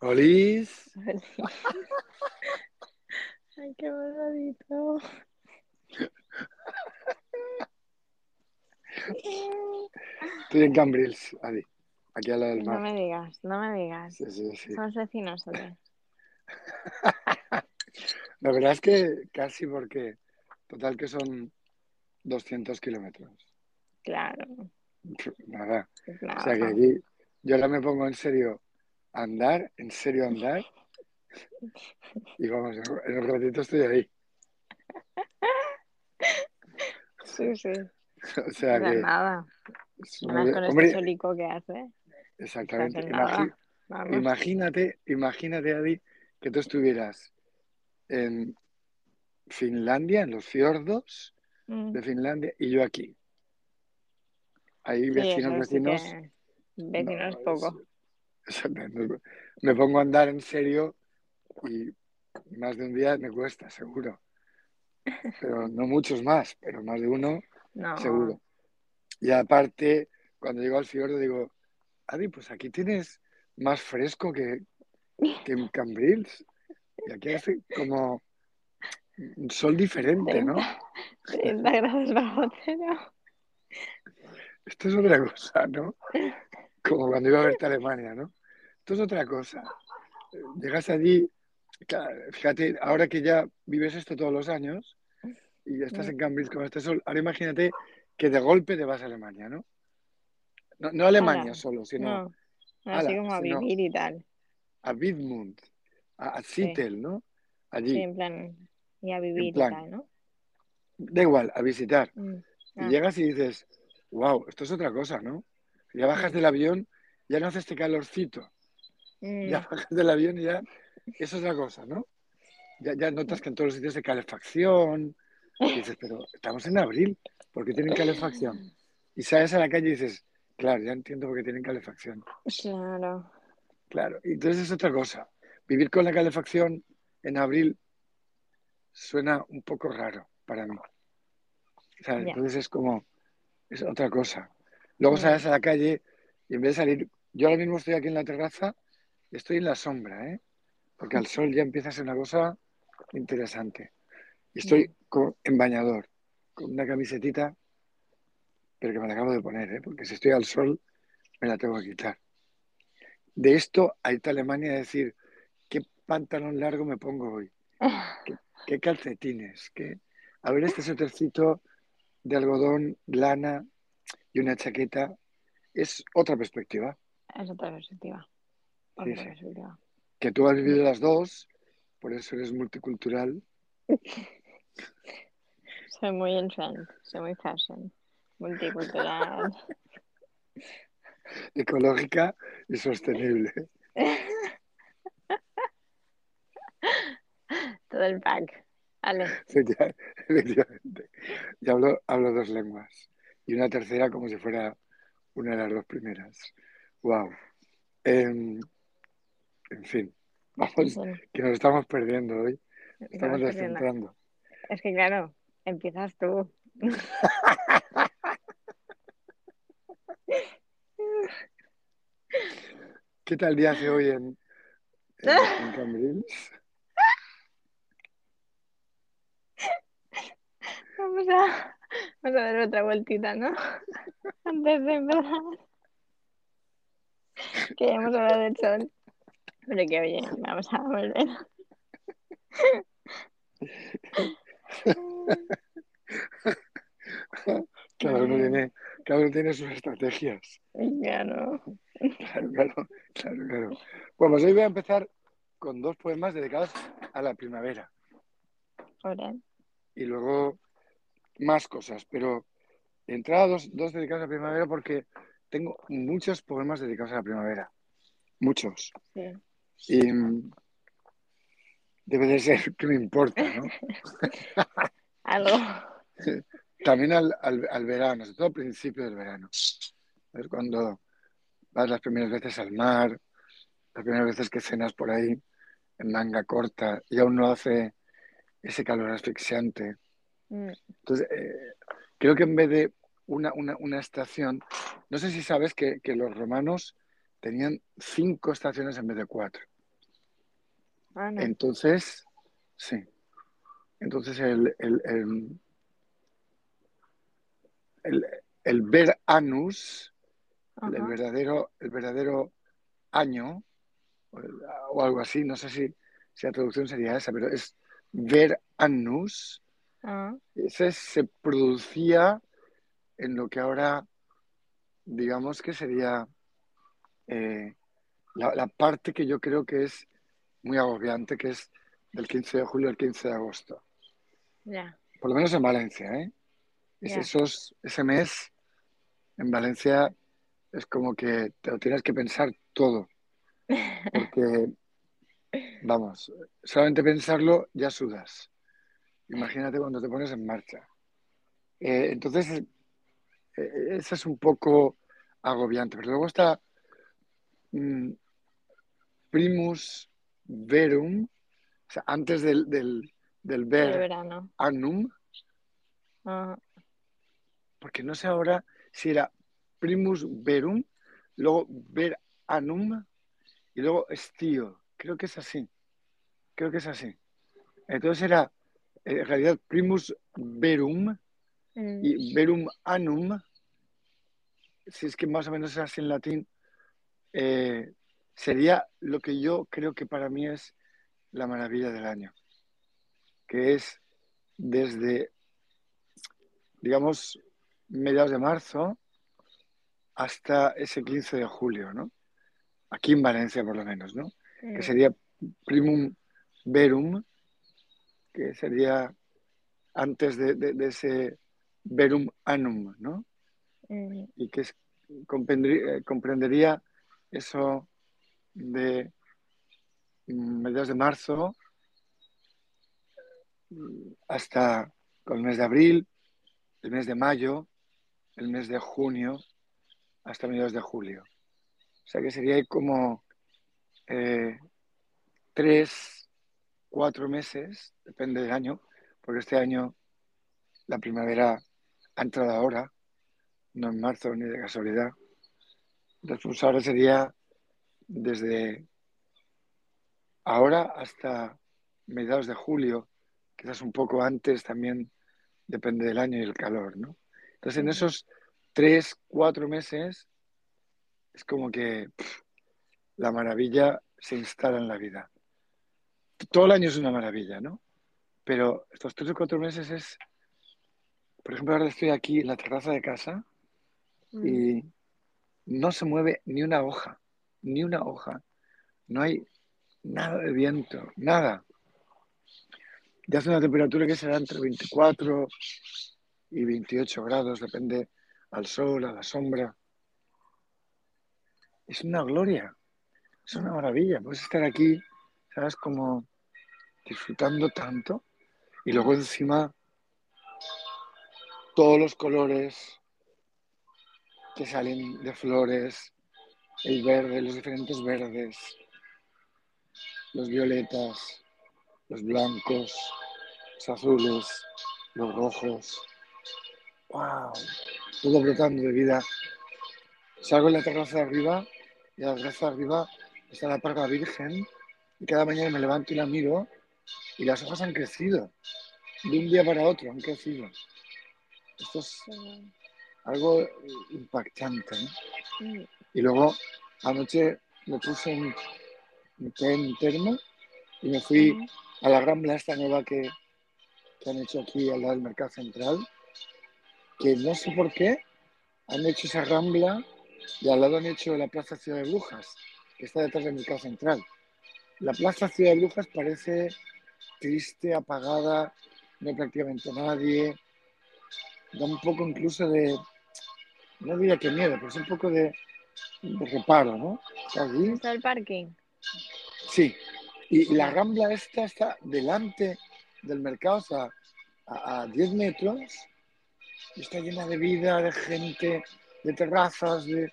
Olis. Ay, qué bonito. Estoy en Cambrils, Adi. Aquí al lado del No mar. me digas, no me digas. Sí, sí, sí. Somos vecinos, ¿o qué? La verdad es que casi porque, total que son 200 kilómetros. Claro. Nada. O sea que aquí yo ahora me pongo en serio a andar, en serio andar. Y vamos, en un ratito estoy ahí. Sí, sí. O sea que, nada. muy- con hombre, este solico que hace. exactamente. Imagi- Vamos. imagínate, imagínate, Adi, que tú estuvieras en Finlandia, en los fiordos Mm. de Finlandia, y yo aquí. Ahí Sí, vecinos, sí vecinos. que- Vecinos No, es- Me pongo a andar en serio y más de un día me cuesta, seguro. Pero no muchos más, pero más de uno, No. seguro. Y aparte, cuando llego al fiordo digo, Adi, pues aquí tienes más fresco que, que en Cambrils. Y aquí hace como un sol diferente, ¿no? 30 grados bajo cero. Esto es otra cosa, ¿no? Como cuando iba a verte a Alemania, ¿no? Esto es otra cosa. Llegas allí, claro, fíjate, ahora que ya vives esto todos los años y ya estás Mm. en Cambridge con este sol, ahora imagínate que de golpe te vas a Alemania, ¿no? No, no a Alemania Ala, solo, sino No. Así ala, como a sino vivir y tal. a Widmund, a, a Zittel, ¿no? Allí, Sí, en plan. Y a vivir plan. y tal, ¿no? da igual, a visitar. Mm. Y Ah. llegas y dices, wow, esto es otra cosa, ¿no? Ya bajas del avión, ya no hace este calorcito. Mm. ya bajas del avión y ya es otra cosa, ¿no? Ya, ya notas que en todos los sitios hay calefacción. Y dices, pero estamos en abril, ¿por qué tienen calefacción? Y sales a la calle y dices, claro, ya entiendo por qué tienen calefacción. Claro. Claro, y entonces es otra cosa. Vivir con la calefacción en abril suena un poco raro para mí. Entonces es como, es otra cosa. Luego sales a la calle y en vez de salir, yo ahora mismo estoy aquí en la terraza, estoy en la sombra, ¿eh? Porque al sol ya empieza a ser una cosa interesante. Y estoy con- en bañador, con una camisetita, pero que me la acabo de poner, ¿eh? Porque si estoy al sol, me la tengo que quitar. De esto a irte a Alemania a decir, ¿qué pantalón largo me pongo hoy? ¿Qué calcetines? ¿Qué... A ver este suétercito de algodón, lana y una chaqueta. Es otra perspectiva. Es otra perspectiva. Sí, sí. Que tú has vivido las dos, por eso eres multicultural. Soy muy en trend, soy muy fashion, multicultural. ecológica y sostenible. Todo el pack. Vale. Efectiva- Efectivamente. Y hablo, hablo dos lenguas. Y una tercera como si fuera una de las dos primeras. Wow. En fin, vamos, Bueno, que nos estamos perdiendo hoy. Estamos descentrando. Es que claro, empiezas tú. ¿Qué tal día hace hoy en, en, en Cambrils? Vamos a, vamos a dar otra vueltita, ¿no? Antes de empezar. Que ya hemos hablado del sol. Pero que oye, vamos a volver. Cada uno tiene, cada uno tiene sus estrategias. Claro. Claro, claro, claro, claro. Bueno, pues hoy voy a empezar con dos poemas dedicados a la primavera Joder. y luego más cosas, pero entrada dos, dos dedicados a la primavera porque tengo muchos poemas dedicados a la primavera. Muchos. Sí. Y mm, debe de ser que me importa, ¿no? Algo. También al, al, al verano, sobre todo al principio del verano. Es cuando vas las primeras veces al mar, las primeras veces que cenas por ahí en manga corta y aún no hace ese calor asfixiante. Mm, Entonces, eh, creo que en vez de una, una, una estación, no sé si sabes que, que los romanos tenían cinco estaciones en vez de cuatro. Ah, no. Entonces, sí. Entonces el, el, el, el, el ver anus, el verdadero, el verdadero año, o, o algo así, no sé si, si la traducción sería esa, pero es ver anus, Ah, ese se producía en lo que ahora, digamos que sería eh, la, la parte que yo creo que es muy agobiante, que es del 15 de julio al 15 de agosto. Por lo menos en Valencia, ¿eh? Es esos, ese mes en Valencia es como que te lo tienes que pensar todo, porque, vamos, solamente pensarlo ya sudas. Imagínate cuando te pones en marcha. Eh, entonces, eh, eso es un poco agobiante. Pero luego está primus verum, o sea, antes del, del, del El ver verano. annum, Ah, porque no sé ahora si era primus verum, luego ver annum y luego estio. Creo que es así. Creo que es así. Entonces era en realidad primus verum mm, y verum annum, si es que más o menos es así en latín, eh, sería lo que yo creo que para mí es la maravilla del año, que es desde, digamos, mediados de marzo hasta ese 15 de julio, ¿no? Aquí en Valencia, por lo menos, ¿no? Que mm, sería primum verum, que sería antes de, de- de ese verum annum, ¿no? mm, Y que es- comprendería, comprendería eso de mm, mediados de marzo mm, hasta el mes de abril, el mes de mayo, el mes de junio, hasta mediados de julio. O sea que sería como eh, tres, cuatro meses, depende del año, porque este año la primavera ha entrado ahora, no en marzo ni de casualidad. Ahora sería desde ahora hasta mediados de julio, quizás un poco antes también, depende del año y el calor, ¿no? Entonces, en esos tres, cuatro meses, es como que pff, la maravilla se instala en la vida. Todo el año es una maravilla, ¿no? Pero estos tres o cuatro meses es, por ejemplo, ahora estoy aquí en la terraza de casa y no se mueve ni una hoja, ni una hoja. No hay nada de viento, nada. Y hace una temperatura que será entre 24 y 28 grados, depende al sol, a la sombra. Es una gloria, es una maravilla. Puedes estar aquí, ¿sabes? Como disfrutando tanto. Y luego encima todos los colores que salen de flores, el verde, los diferentes verdes, los violetas, los blancos, los azules, los rojos. ¡Wow! Todo brotando de vida. Salgo en la terraza de arriba y en la terraza de arriba está la parga virgen y cada mañana me levanto y la miro y las hojas han crecido. De un día para otro han crecido. Esto es. Algo impactante. ¿no? Y luego anoche me puse un, un termo y me fui a la rambla esta nueva que, que han hecho aquí al lado del Mercado Central, que no sé por qué han hecho esa rambla y al lado han hecho la Plaza Ciudad de Brujas, que está detrás del Mercado Central. La Plaza Ciudad de Brujas parece triste, apagada, no hay prácticamente nadie. Da un poco incluso de, no diría que miedo, pero es un poco de, de reparo, ¿no? Está allí. ¿Está el parking? Sí. Y la rambla esta está delante del mercado, o sea, a, a 10 metros, y está llena de vida, de gente, de terrazas, de...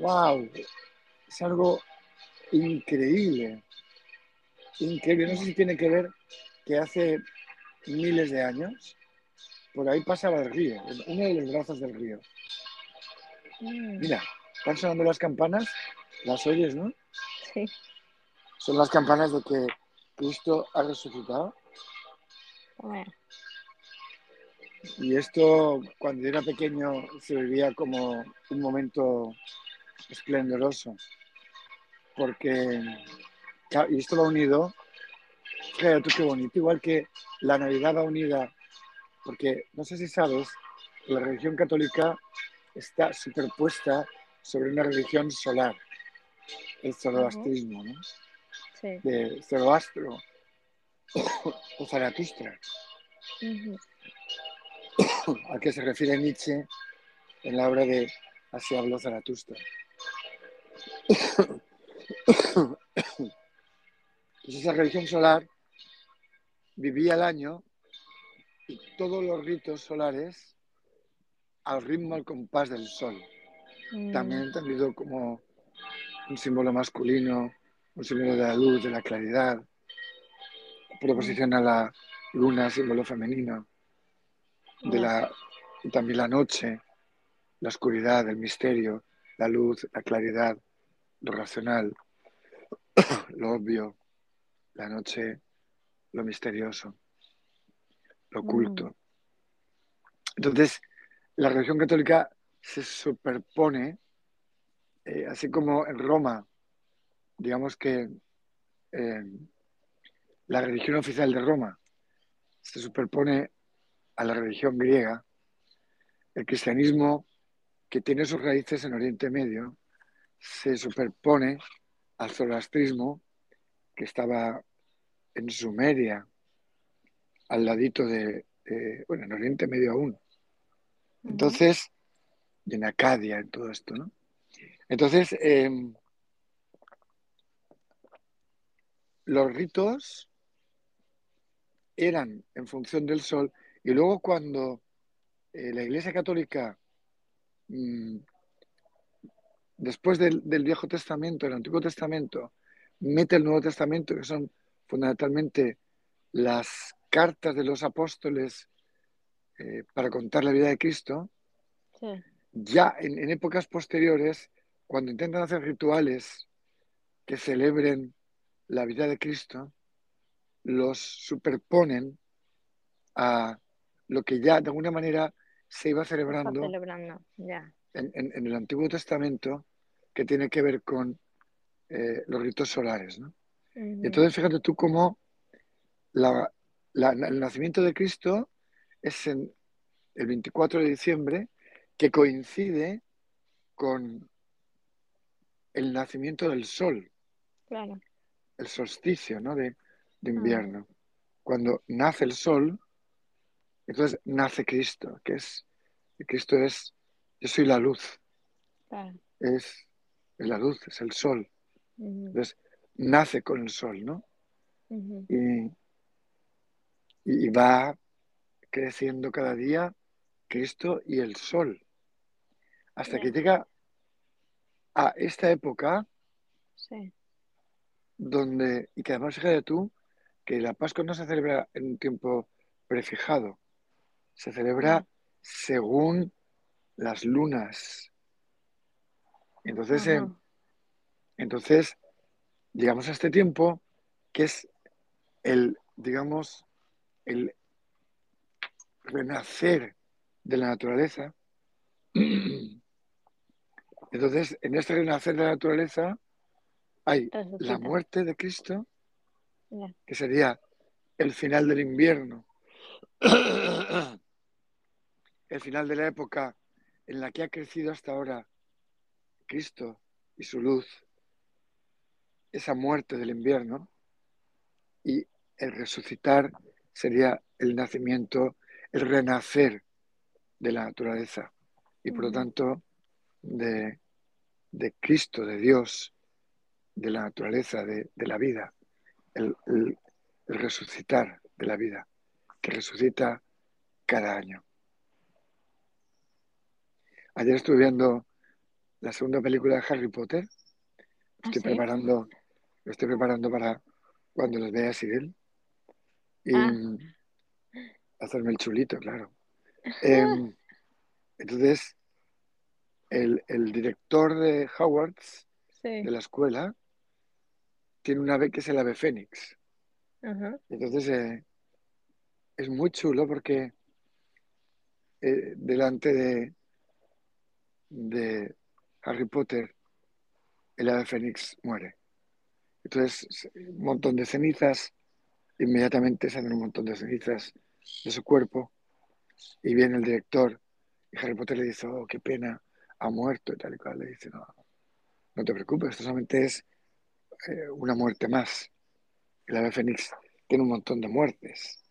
¡Wow! Es algo increíble. Increíble. No sé si tiene que ver que hace miles de años por ahí pasaba el río, uno de los brazos del río. Mm, Mira, están sonando las campanas, las oyes, ¿no? sí. son las campanas de que Cristo ha resucitado. Bueno, Y esto, cuando era pequeño, se vivía como un momento esplendoroso. Porque, y esto va unido, tú qué bonito, igual que la Navidad va unida, porque no sé si sabes, la religión católica está superpuesta sobre una religión solar, el zoroastrismo, ¿no? sí. De Zoroastro o Zaratustra. A que se refiere Nietzsche en la obra de Así habló Zaratustra. Pues esa religión solar vivía el año y todos los ritos solares al ritmo, al compás del sol. Mm, También entendido como un símbolo masculino, un símbolo de la luz, de la claridad, proposición a la luna, símbolo femenino, de la, también la noche, la oscuridad, el misterio, la luz, la claridad, lo racional, lo obvio, la noche, lo misterioso, lo oculto. Entonces, la religión católica se superpone, eh, así como en Roma, digamos que eh, la religión oficial de Roma se superpone a la religión griega, el cristianismo que tiene sus raíces en Oriente Medio se superpone al zoroastrismo que estaba en Sumeria, al ladito de, de- bueno, en Oriente Medio aún. Entonces, y en Acadia, en todo esto, ¿no? Entonces, eh, los ritos eran en función del sol y luego cuando eh, la Iglesia Católica, mm, después del, del Viejo Testamento, el Antiguo Testamento, mete el Nuevo Testamento, que son fundamentalmente las cartas de los apóstoles eh, para contar la vida de Cristo, Sí. ya en, en épocas posteriores, cuando intentan hacer rituales que celebren la vida de Cristo, los superponen a lo que ya de alguna manera se iba celebrando celebrando, ya. en, en- en el Antiguo Testamento, que tiene que ver con eh, los ritos solares. ¿no? Entonces fíjate tú cómo la- la- el nacimiento de Cristo es en el 24 de diciembre, que coincide con el nacimiento del sol, Claro. el solsticio ¿no? de, de invierno. Cuando nace el sol, entonces nace Cristo, que es, Cristo es, yo soy la luz, es, es la luz, es el sol. Entonces nace con el sol, ¿no? Y, y va creciendo cada día Cristo y el sol, hasta que llega a esta época Sí. donde, y que además fíjate tú, que la Pascua no se celebra en un tiempo prefijado, se celebra según las lunas. Entonces, eh, entonces, llegamos a este tiempo que es el, digamos, el renacer de la naturaleza. Entonces, en este renacer de la naturaleza hay la muerte de Cristo, que sería el final del invierno, el final de la época en la que ha crecido hasta ahora Cristo y su luz, esa muerte del invierno, y el resucitar sería el nacimiento, el renacer de la naturaleza, y por lo tanto de, de Cristo, de Dios, de la naturaleza, de, de la vida, el, el- el resucitar de la vida, que resucita cada año. Ayer estuve viendo la segunda película de Harry Potter. ¿Ah, Estoy sí? preparando, lo estoy preparando para cuando los vea Cyril. Y Ah. Hacerme el chulito, claro. Em, entonces, el, el director de Hogwarts, Sí. de la escuela, tiene un ave que es el ave fénix. Ajá. Entonces eh, es muy chulo porque eh, delante de, de Harry Potter el ave fénix muere. Entonces un montón de cenizas, inmediatamente salen un montón de cenizas de su cuerpo y viene el director y Harry Potter le dice, oh, qué pena, ha muerto y tal y cual. Le dice, no, no te preocupes, esto solamente es eh, una muerte más. El ave fénix tiene un montón de muertes.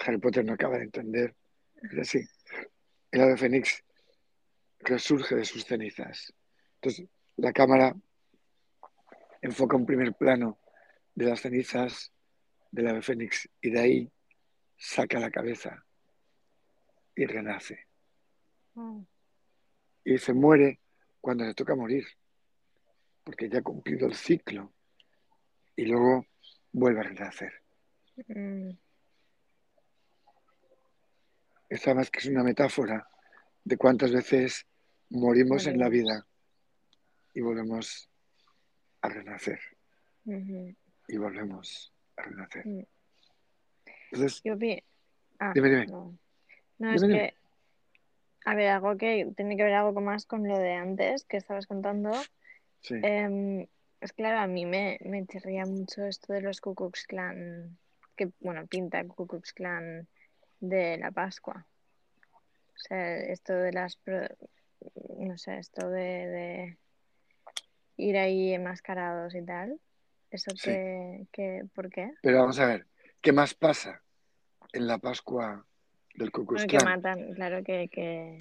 Harry Potter no acaba de entender. Así. El ave fénix resurge de sus cenizas. Entonces, la cámara enfoca un primer plano de las cenizas del ave fénix y de ahí saca la cabeza y renace. Oh. Y se muere cuando le toca morir, porque ya ha cumplido el ciclo y luego vuelve a renacer. Mm, Esta más que es una metáfora de cuántas veces morimos en la vida y volvemos a renacer y volvemos a renacer. Entonces, Yo pi- ah, Dime, dime. no. No, es Dime, que, a ver, algo que tiene que ver algo más con lo de antes que estabas contando. sí, Em, es claro, a mí me, me chirría mucho esto de los Ku Klux Klan, que, bueno, pinta Ku Klux Klan de la Pascua. O sea, esto de las, no sé, esto de, de ir ahí enmascarados y tal. ¿Eso Sí. que, que, por qué? pero vamos a ver, ¿qué más pasa en la Pascua del Ku Klux Bueno, que matan, claro que, que,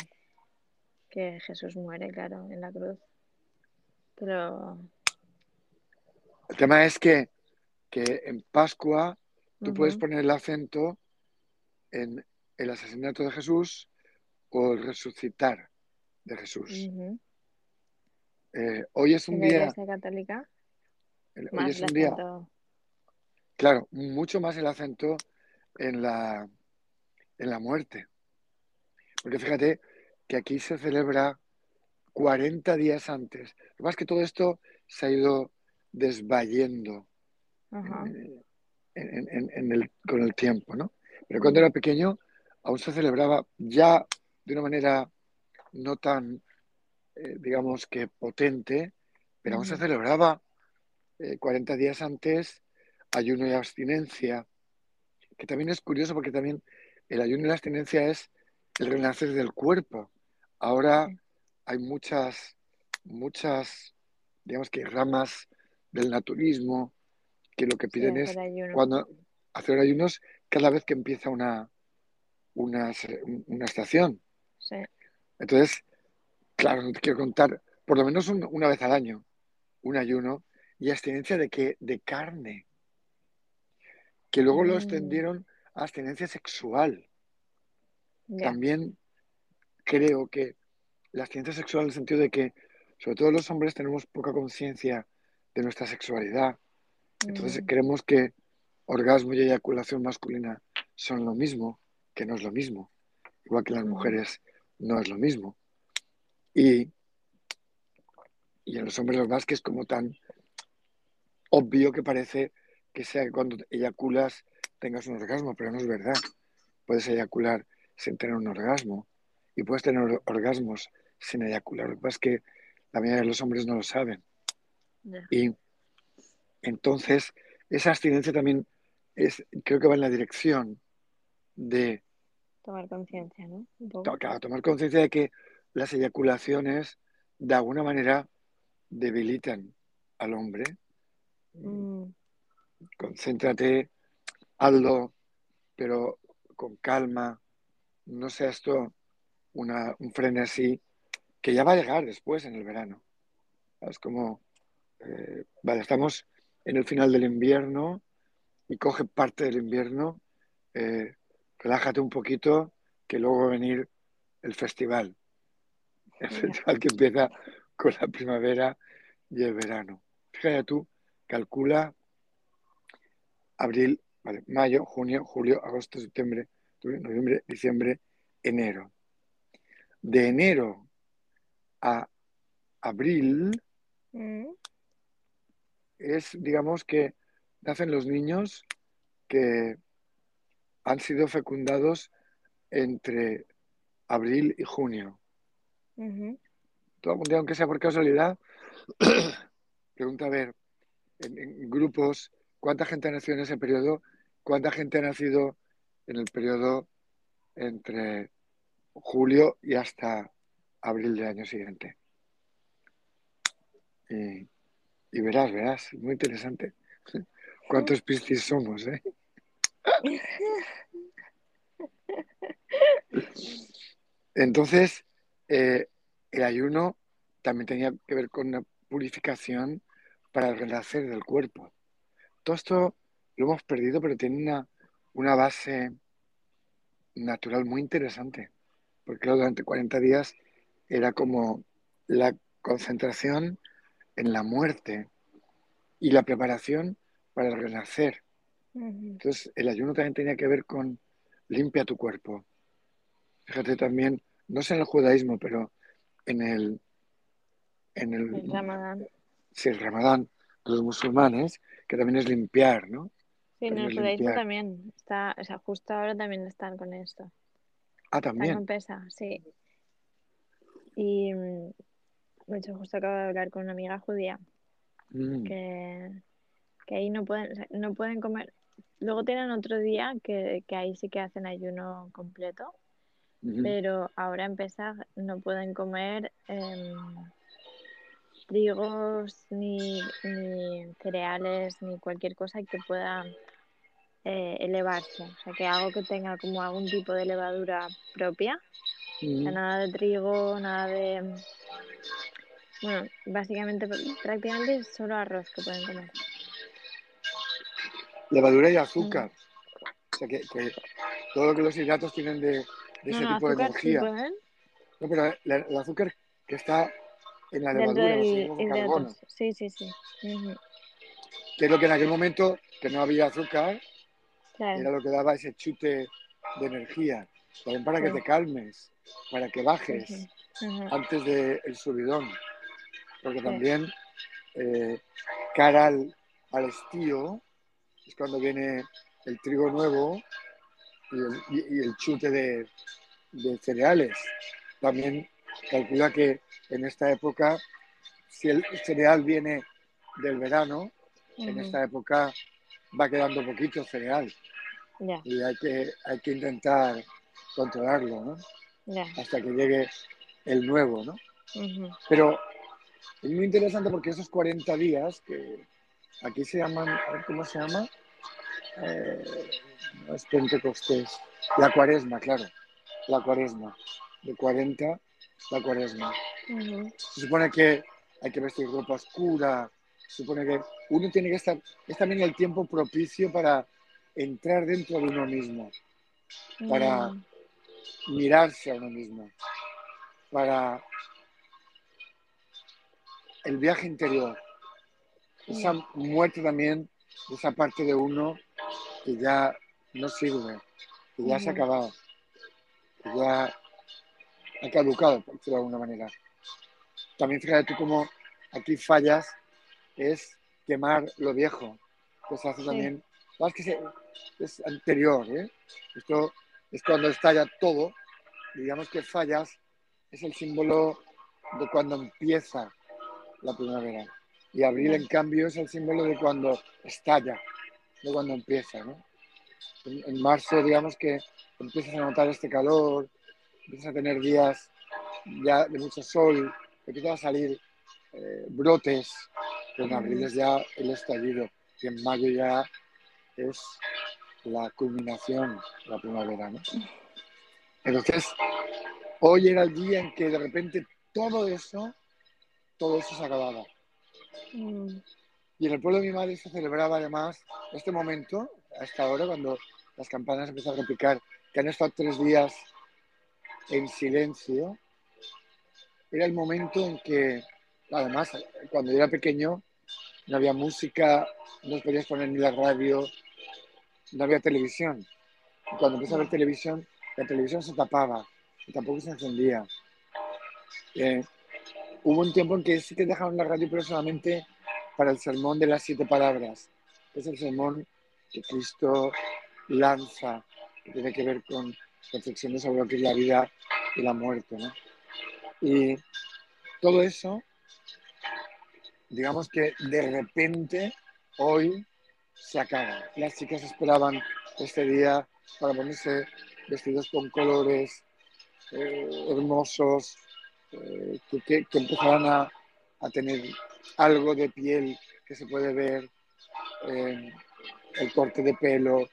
que Jesús muere, claro, en la cruz. Pero, El tema es que, que en Pascua tú puedes poner el acento en el asesinato de Jesús o el resucitar de Jesús. Eh, hoy es un En día, Católica, hoy es un día, claro, mucho más el acento en la, en la muerte. Porque fíjate que aquí se celebra 40 días antes. Lo que pasa es que todo esto se ha ido desvayendo Ajá. en, en- el, con el tiempo, ¿no? Pero cuando era pequeño aún se celebraba ya de una manera no tan, eh, digamos que potente, pero aún se celebraba eh, 40 días antes ayuno y abstinencia, que también es curioso porque también el ayuno y la abstinencia es el renacer del cuerpo. Ahora hay muchas, muchas, digamos que ramas del naturismo que lo que Sí, piden es cuando hacer ayunos cada vez que empieza una, una, una estación. Sí. Entonces, claro, no te quiero contar, por lo menos un- una vez al año, un ayuno y abstinencia de qué? De carne, que luego lo Mm, extendieron a abstinencia sexual. También creo que la abstinencia sexual en el sentido de que, sobre todo los hombres, tenemos poca conciencia de nuestra sexualidad. Entonces Mm, creemos que orgasmo y eyaculación masculina son lo mismo, que no es lo mismo. Igual que las ujú. mujeres no es lo mismo. Y, y en los hombres lo más que es como tan obvio que parece que sea que cuando eyaculas tengas un orgasmo, pero no es verdad. Puedes eyacular sin tener un orgasmo y puedes tener or- orgasmos sin eyacular. Lo que pasa es que la mayoría de los hombres no lo saben. Y entonces esa abstinencia también es, creo que va en la dirección de Tomar conciencia, ¿no? To- claro, tomar conciencia de que las eyaculaciones de alguna manera debilitan al hombre. Mm, Concéntrate, hazlo, pero con calma. No sea esto una, un frenesí que ya va a llegar después en el verano. Es como, eh, vale, estamos en el final del invierno y coge parte del invierno, eh, relájate un poquito, que luego va a venir el festival. El festival que empieza con la primavera y el verano. Fíjate tú, calcula abril, vale, mayo, junio, julio, agosto, septiembre, noviembre, diciembre, enero. De enero a abril Mm, es, digamos, que nacen los niños que han sido fecundados entre abril y junio. Todo el día, aunque sea por casualidad, pregunta a ver, en, grupos, ¿cuánta gente ha nacido en ese periodo? ¿Cuánta gente ha nacido en el periodo entre julio y hasta abril del año siguiente? Y, y verás, verás, muy interesante. ¿Cuántos piscis somos, eh? Entonces, eh, el ayuno también tenía que ver con una purificación para el renacer del cuerpo. Todo esto lo hemos perdido, pero tiene una, una base natural muy interesante, porque durante 40 días era como la concentración en la muerte y la preparación para el renacer. Entonces, el ayuno también tenía que ver con limpia tu cuerpo. Fíjate también, no sé en el judaísmo, pero en el... En el, ramadán. Sí, el ramadán los musulmanes, que también es limpiar, ¿no? Sí, en el judaísmo también. Está, o sea, justo ahora también están con esto. Ah, también. Están con pesa, sí. Y, mm, de hecho, justo acabo de hablar con una amiga judía mm. que, que ahí no pueden, no pueden comer, Luego tienen otro día que, ahí sí que hacen ayuno completo, pero ahora en no pueden comer eh, trigos ni, cereales ni cualquier cosa que pueda eh, elevarse. O sea, que algo que tenga como algún tipo de levadura propia. nada de trigo, nada de... Bueno, básicamente prácticamente solo arroz que pueden comer levadura y azúcar. O sea, que, todo lo que los hidratos tienen de, ese tipo de energía. no, pero el azúcar que está en la levadura, los carbono. Sí, sí, sí. Que es lo que en aquel momento, que no había azúcar, era lo que daba ese chute de energía. También para que te calmes, para que bajes antes del subidón. Porque también eh, cara al, al estío, es cuando viene el trigo nuevo y el, chute de, cereales. También calcula que en esta época, si el cereal viene del verano, en esta época va quedando poquito cereal. Y hay que, hay que intentar controlarlo, ¿no? Hasta que llegue el nuevo, ¿no? Pero es muy interesante porque esos 40 días que Aquí se llaman, ¿cómo se llama? Eh, no es Pentecostés. La cuaresma, claro. La cuaresma. De 40, la cuaresma. Se supone que hay que vestir ropa oscura. Se supone que uno tiene que estar. Es también el tiempo propicio para entrar dentro de uno mismo. Para mirarse a uno mismo. Para el viaje interior esa muerte también esa parte de uno que ya no sirve, que ya se ha acabado, que ya ha caducado, por decirlo de alguna manera. También fíjate tú cómo aquí fallas es quemar lo viejo, que se hace también, que es anterior, ¿eh? esto es cuando estalla todo, digamos que fallas es el símbolo de cuando empieza la primavera. Y abril, en cambio, es el símbolo de cuando estalla, de cuando empieza, ¿no? En, marzo, digamos que empiezas a notar este calor, empiezas a tener días ya de mucho sol, empiezan a salir eh, brotes, pero en abril es ya el estallido y en mayo ya es la culminación la primavera, ¿no? Entonces, hoy era el día en que de repente todo eso, todo eso se acababa. Mm. Y en el pueblo de mi madre se celebraba además este momento, a esta hora, cuando las campanas empezaron a repicar, que han estado tres días en silencio. Era el momento en que, además, cuando yo era pequeño, no había música, no podías poner ni la radio, no había televisión. Y cuando empecé a ver televisión, la televisión se tapaba y tampoco se encendía. Eh, hubo un tiempo en que sí que dejaron la radio, pero para el sermón de las siete palabras. Es el sermón que Cristo lanza, que tiene que ver con reflexiones sobre lo que es la vida y la muerte. ¿no? Y todo eso, digamos que de repente hoy se acaba. Las chicas esperaban este día para ponerse vestidos con colores eh, hermosos, eh, que, que, empezaran a, a, tener algo de piel que se puede ver, eh, el corte de pelo,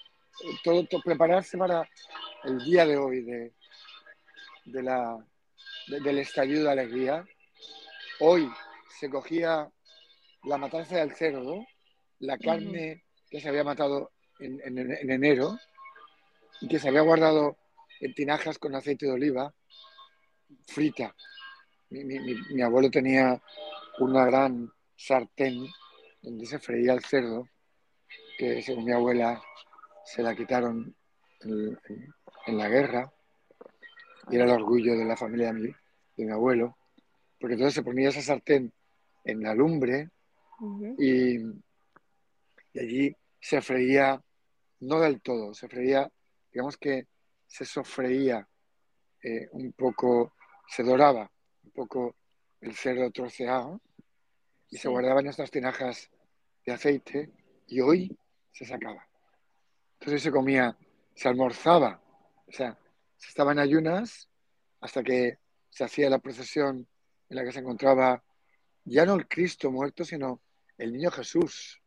todo, todo, prepararse para el día de hoy de, de la, del estallido de alegría. Hoy se cogía la matanza del cerdo, la carne que se había matado en, enero y que se había guardado en tinajas con aceite de oliva, frita. Mi, abuelo tenía una gran sartén donde se freía el cerdo, que según mi abuela se la quitaron en la guerra y era el orgullo de la familia de mi, de mi abuelo, porque entonces se ponía esa sartén en la lumbre y, y, allí se freía, no del todo, se freía, digamos que se sofreía eh, un poco, se doraba un poco el cerdo troceado y se guardaba en estas tinajas de aceite y hoy se sacaba. Entonces se comía, se almorzaba, o sea, se estaba en ayunas hasta que se hacía la procesión en la que se encontraba ya no el Cristo muerto, sino el niño Jesús.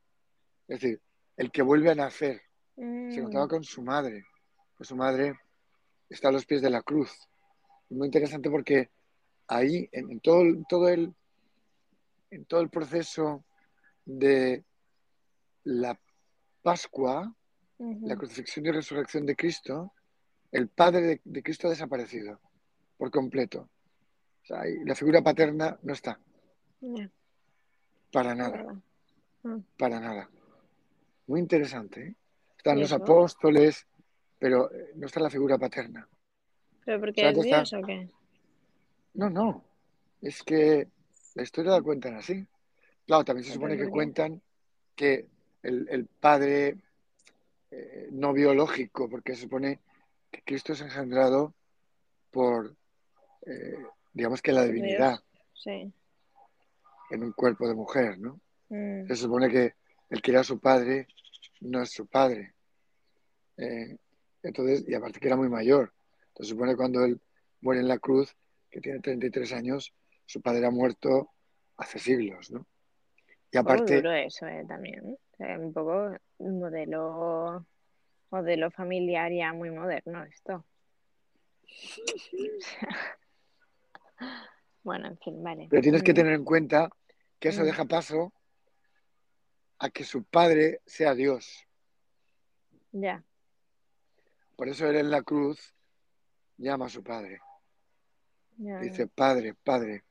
Es decir, el que vuelve a nacer. Se mm. encontraba con su madre. Pues su madre está a los pies de la cruz. muy interesante porque ahí, en, todo, todo, el, en todo el proceso de la Pascua, la crucifixión y resurrección de Cristo, el Padre de, Cristo ha desaparecido por completo. la figura paterna no está. Para nada. Mm. Para nada. Muy interesante. ¿eh? Están los apóstoles, pero eh, no está la figura paterna. ¿Pero porque es Dios o qué? No, no. Es que la historia la cuentan así. Claro, también se supone que cuentan que el, padre eh, no biológico, porque se supone que Cristo es engendrado por, eh, digamos que la divinidad. Sí. En un cuerpo de mujer, ¿no? Mm. Se supone que el que era su padre no es su padre. Eh, entonces, y aparte que era muy mayor. Entonces, se supone que cuando él muere en la cruz, que tiene 33 años, su padre ha muerto hace siglos, ¿no? Y aparte... duro eso eh, también. un poco un modelo modelo familiar ya muy moderno esto. bueno, en fin, vale. Pero tienes que mm. tener en cuenta que eso mm. deja paso a que su padre sea Dios. Ya. Por eso él en la cruz llama a su padre. dice, padre, padre.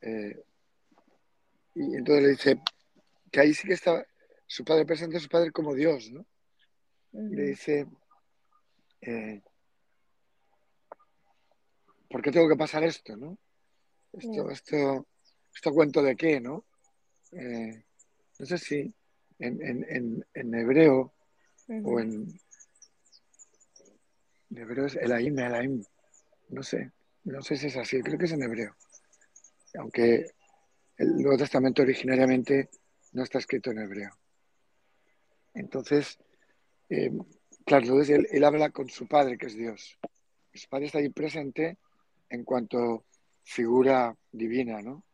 Eh, y entonces le dice que ahí sí que está su padre presente, su padre como Dios, ¿no? Le dice, eh, ¿por qué tengo que pasar esto, no? Esto, esto, esto cuento de qué, ¿no? Eh, no sé si en, hebreo o en, en hebreo es Elaim, Elaim, no sé, no sé si es así, creo que es en hebreo, aunque el Nuevo Testamento originariamente no está escrito en hebreo. Entonces, eh, claro, él, habla con su padre, que es Dios. Su padre está ahí presente en cuanto figura divina, ¿no?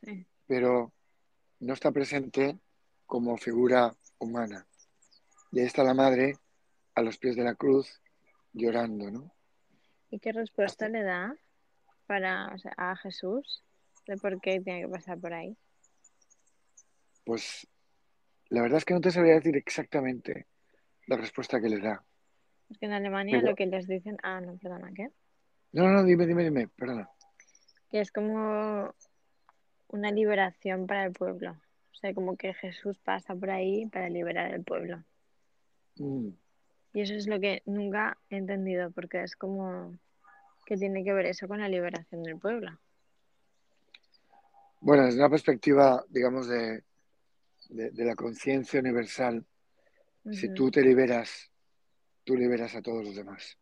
Sí. Pero no está presente como figura humana. Y ahí está la madre a los pies de la cruz llorando, ¿no? ¿Y qué respuesta le da para, a Jesús de por qué tiene que pasar por ahí? Pues la verdad es que no te sabría decir exactamente la respuesta que le da. Es que en Alemania lo que les dicen. Ah, no, perdona, ¿qué? No, no, dime, dime, dime, perdona. Que es como una liberación para el pueblo. O sea, como que Jesús pasa por ahí para liberar el pueblo. Mm. Y eso es lo que nunca he entendido, porque es como que tiene que ver eso con la liberación del pueblo. Bueno, desde una perspectiva, digamos, de de, de la conciencia universal, si tú te liberas, tú liberas a todos los demás.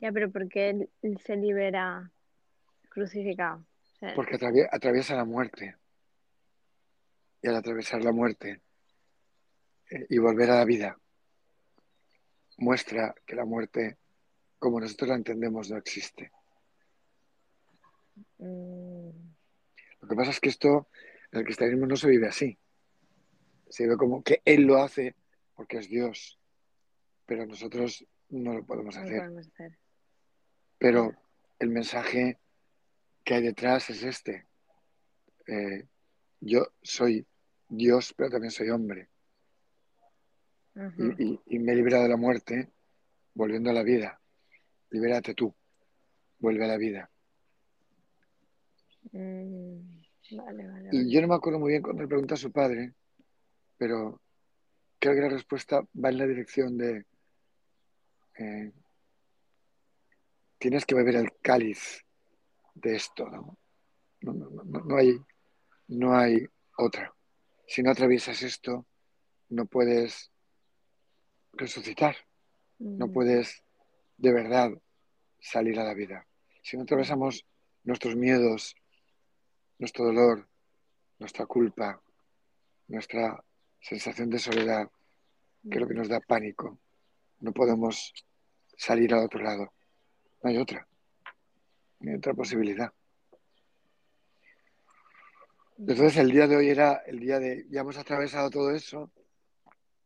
Ya, pero ¿por qué él, se libera crucificado? O sea, Porque atravie- atraviesa la muerte. Y al atravesar la muerte eh, y volver a la vida, muestra que la muerte, como nosotros la entendemos, no existe. mm, Lo que pasa es que esto, en el cristianismo no se vive así. Se vive como que Él lo hace porque es Dios, pero nosotros no lo podemos no lo hacer. podemos hacer. Pero el mensaje que hay detrás es este. Eh, yo soy Dios, pero también soy hombre. Y, y- y me he librado de la muerte volviendo a la vida. Libérate tú, vuelve a la vida. Mm, Vale, vale, Y yo no me acuerdo muy bien cuando le pregunta a su padre, pero creo que la respuesta va en la dirección de eh, tienes que beber el cáliz de esto, ¿no? No, no, no, hay, no hay otra. Si no atraviesas esto, no puedes resucitar, no Mm, puedes de verdad salir a la vida. Si no atravesamos nuestros miedos, nuestro dolor, nuestra culpa, nuestra sensación de soledad, que es lo que nos da pánico, no podemos salir al otro lado. No hay otra. No hay otra posibilidad. Entonces el día de hoy era el día de, ya hemos atravesado todo eso,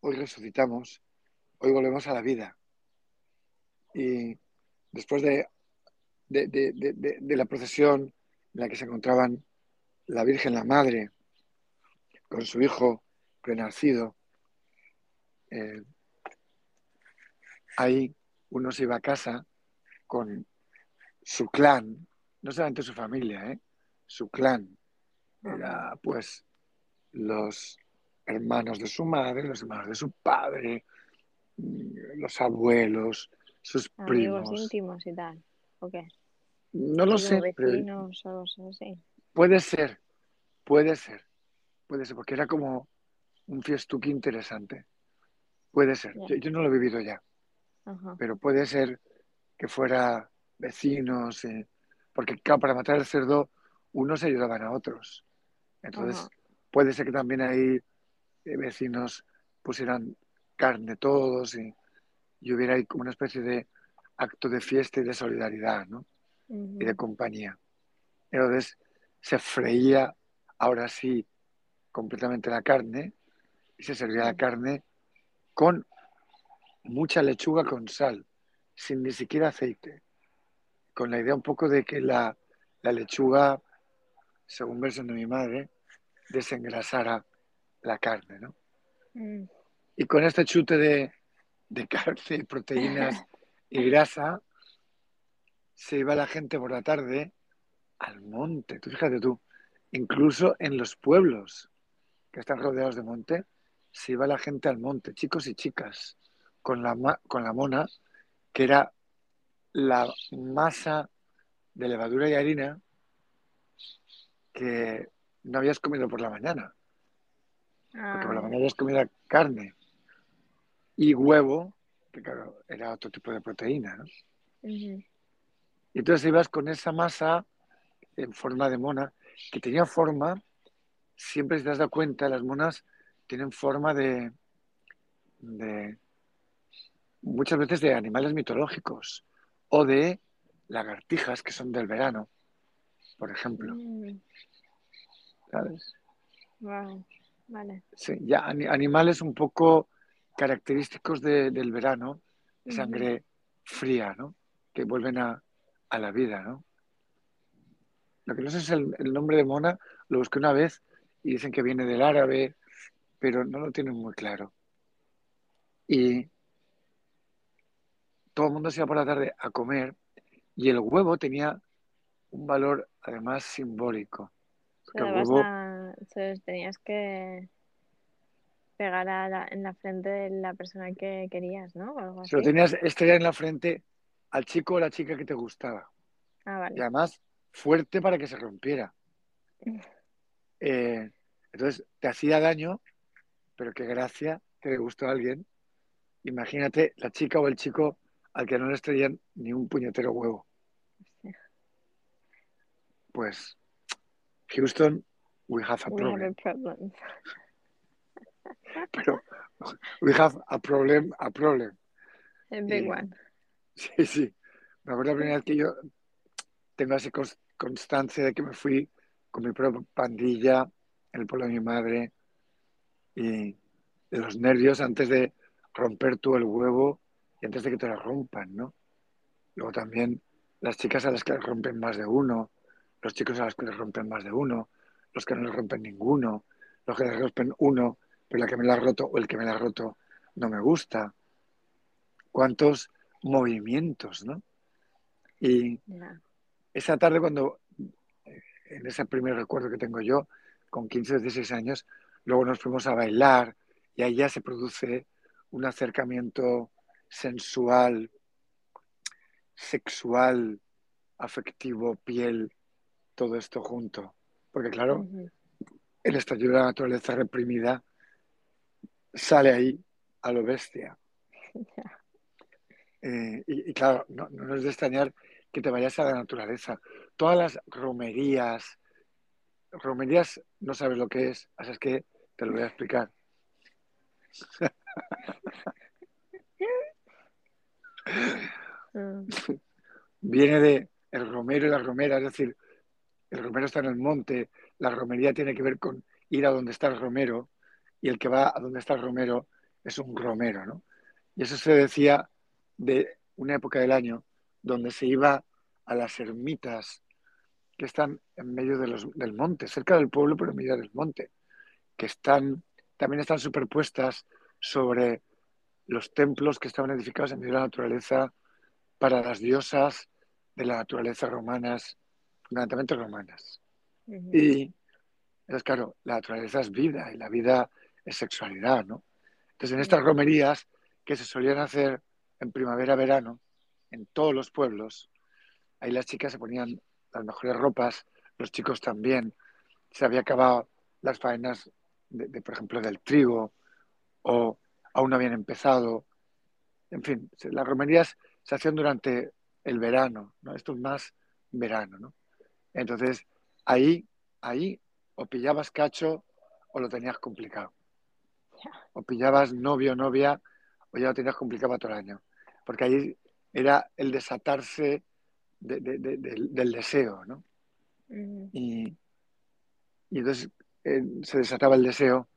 hoy resucitamos, hoy volvemos a la vida. Y después de, de, de, de, de la procesión en la que se encontraban la Virgen, la Madre, con su hijo renacido, eh, ahí uno se iba a casa con su clan, no solamente su familia, ¿eh? su clan. Era pues los hermanos de su madre, los hermanos de su padre, los abuelos, sus Amigos primos. íntimos y tal. ¿O qué? No lo sé, como pero vecinos o cosas así. puede ser, puede ser, puede ser, porque era como un fiestuki interesante. Puede ser. Yo, yo no lo he vivido ya, Ajá. pero puede ser que fuera vecinos, eh, porque claro, para matar el cerdo unos ayudaban a otros. Entonces, puede ser que también ahí eh, vecinos pusieran carne todos y, y hubiera ahí como una especie de acto de fiesta y de solidaridad, ¿no? Y de compañía. Entonces, se freía ahora sí completamente la carne se servía la carne con mucha lechuga con sal, sin ni siquiera aceite, con la idea un poco de que la, la lechuga, según versión de mi madre, desengrasara la carne, ¿no? Mm. Y con este chute de, de carne, proteínas y grasa, se iba la gente por la tarde al monte. Tú fíjate tú, incluso en los pueblos que están rodeados de monte, se iba la gente al monte, chicos y chicas, con la, con la mona, que era la masa de levadura y harina que no habías comido por la mañana, porque por la Ah, mañana habías comido carne y huevo, que claro, era otro tipo de proteína, ¿no? Y entonces ibas con esa masa en forma de mona, que tenía forma, siempre si te has dado cuenta, las monas tienen forma de, de muchas veces de animales mitológicos o de lagartijas que son del verano, por ejemplo, Mm, ¿sabes? Vale, vale. Sí, ya ani- animales un poco característicos de- del verano, de sangre fría, ¿no? Que vuelven a, a la vida, ¿no? Lo que no sé es el, el nombre de mona, lo busqué una vez y dicen que viene del árabe, pero no lo tienen muy claro. Y todo el mundo se iba por la tarde a comer y el huevo tenía un valor además simbólico. Se Porque el dabas huevo, a- se los tenías que pegar a la- en la frente de la persona que querías, ¿no? O algo se lo tenías estrellar en la frente al chico o la chica que te gustaba. Ah, Y vale. además fuerte para que se rompiera. Eh, Entonces, te hacía daño, pero qué gracia que le gustó a alguien. Imagínate la chica o el chico al que no le traían ni un puñetero huevo. Pues, Houston, we have a We problem. have a problem. Pero, we have a problem, a problem. A big Y- one. Sí, sí. Me acuerdo la primera vez que yo tengo esa cons- constancia de que me fui con mi propia pandilla en el pueblo de mi madre y de los nervios antes de romper tú el huevo y antes de que te lo rompan, ¿no? Luego también las chicas a las que les rompen más de uno, los chicos a los que les rompen más de uno, los que no les rompen ninguno, los que les rompen uno, pero la que me la ha roto o el que me la ha roto no me gusta. ¿Cuántos movimientos, ¿no? Y esa tarde cuando, eh, en ese primer recuerdo que tengo yo, con 15 o 16 años, luego nos fuimos a bailar y ahí ya se produce un acercamiento sensual, sexual, afectivo, piel, todo esto junto. Porque claro, el estallido de la naturaleza reprimida sale ahí a lo bestia. Eh, y, y claro, no, no es de extrañar que te vayas a la naturaleza. Todas las romerías, romerías no sabes lo que es, así es que te lo voy a explicar. Mm, Viene de el romero y la romera, es decir, el romero está en el monte, la romería tiene que ver con ir a donde está el romero y el que va a donde está el romero es un romero, ¿no? Y eso se decía de una época del año donde se iba a las ermitas que están en medio de los- del monte, cerca del pueblo, pero en medio del monte, que están, también están superpuestas sobre los templos que estaban edificados en medio de la naturaleza para las diosas de la naturaleza romanas, fundamentalmente romanas. Y entonces, claro, la naturaleza es vida y la vida es sexualidad, ¿no? Entonces, en estas romerías que se solían hacer en primavera, verano, en todos los pueblos, ahí las chicas se ponían las mejores ropas, los chicos también. Se había acabado las faenas, de, de, por ejemplo, del trigo, o aún no habían empezado. En fin, las romerías se hacían durante el verano, ¿no? Esto es más verano, ¿no? Entonces, ahí, ahí, o pillabas cacho o lo tenías complicado. O pillabas novio o novia o ya lo tenías complicado para todo el año. Porque ahí era el desatarse de- de- de- del, del deseo, ¿no? Ujú. Y, y entonces eh, se desataba el deseo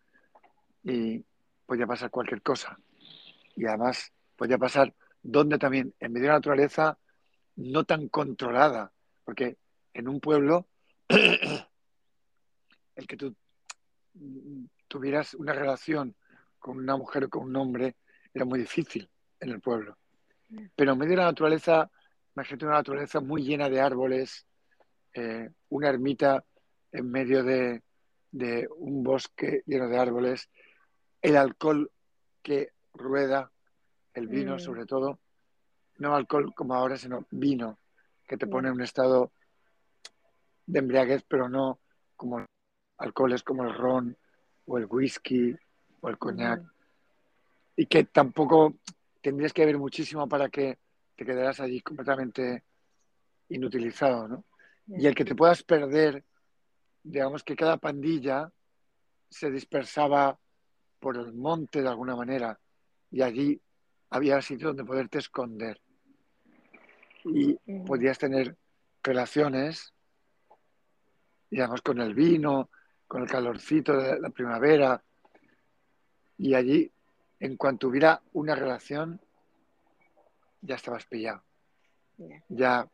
y podía pasar cualquier cosa. Y además podía pasar donde también, en medio de la naturaleza, no tan controlada, porque en un pueblo, el que tú mm, tuvieras una relación con una mujer o con un hombre era muy difícil en el pueblo. Pero en medio de la naturaleza, imagínate una naturaleza muy llena de árboles, eh, una ermita en medio de, de un bosque lleno de árboles, el alcohol que rueda, el vino Mm. sobre todo, no alcohol como ahora, sino vino, que te pone Ya. en un estado de embriaguez, pero no como alcoholes como el ron o el whisky o el coñac, Ujú. y que tampoco tendrías que beber muchísimo para que te quedaras allí completamente inutilizado, ¿no? Y el que te puedas perder, digamos que cada pandilla se dispersaba por el monte de alguna manera y allí había sitio donde poderte esconder. Y podías tener relaciones, digamos, con el vino, con el calorcito de la primavera. Y allí, en cuanto hubiera una relación, ya estabas pillado. Ya.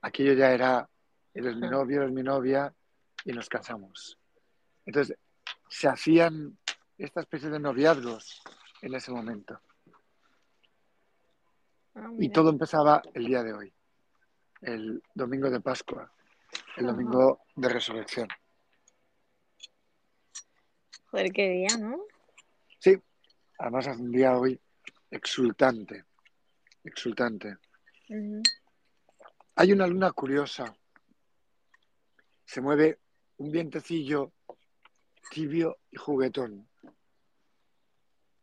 Aquello ya era, eres mi novio, eres mi novia, y nos casamos. Entonces, se hacían esta especie de noviazgos en ese momento. Ah, Y todo empezaba el día de hoy, el domingo de Pascua, el domingo de resurrección. Joder, qué día, ¿no? Sí, además es un día hoy exultante, exultante. Hay una luna curiosa. Se mueve un vientecillo tibio y juguetón.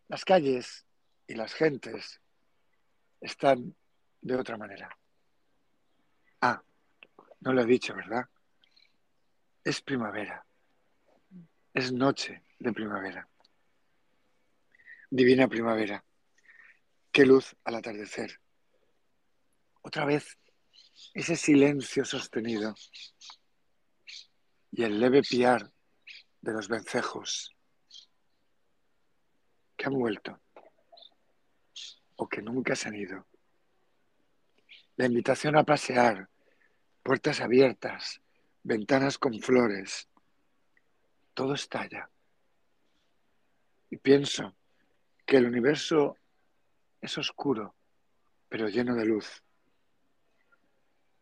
Las calles y las gentes están de otra manera. Ah, no lo he dicho, ¿verdad? Es primavera. Es noche de primavera. Divina primavera. Qué luz al atardecer. Otra vez ese silencio sostenido y el leve piar de los vencejos que han vuelto o que nunca se han ido. La invitación a pasear, puertas abiertas, ventanas con flores, todo estalla. Y pienso que el universo es oscuro, pero lleno de luz.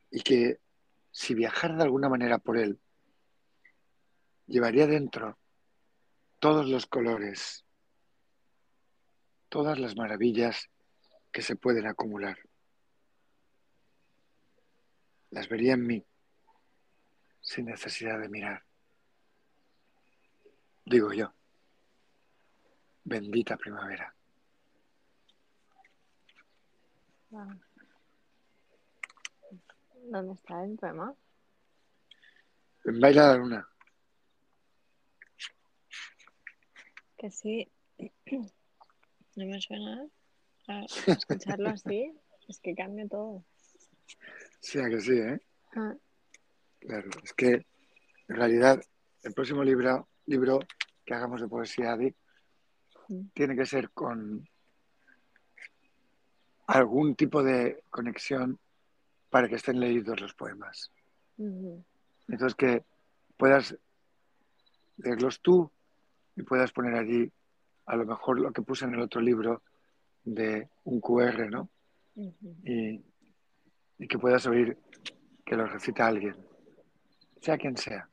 Y que si viajara de alguna manera por él, llevaría dentro todos los colores, todas las maravillas que se pueden acumular. Las vería en mí, sin necesidad de mirar. Digo yo, bendita primavera. ¿Dónde está el poema? En Baila la Luna. Que sí. No me suena. A escucharlo así, es que cambia todo. Sí, a que sí, ¿eh? Ah, Claro, es que en realidad el próximo libro, libro que hagamos de poesía, Adi, Mm. tiene que ser con algún tipo de conexión para que estén leídos los poemas. Entonces que puedas leerlos tú y puedas poner allí a lo mejor lo que puse en el otro libro de un QR, ¿no? Y, y que puedas oír que lo recita alguien, sea quien sea,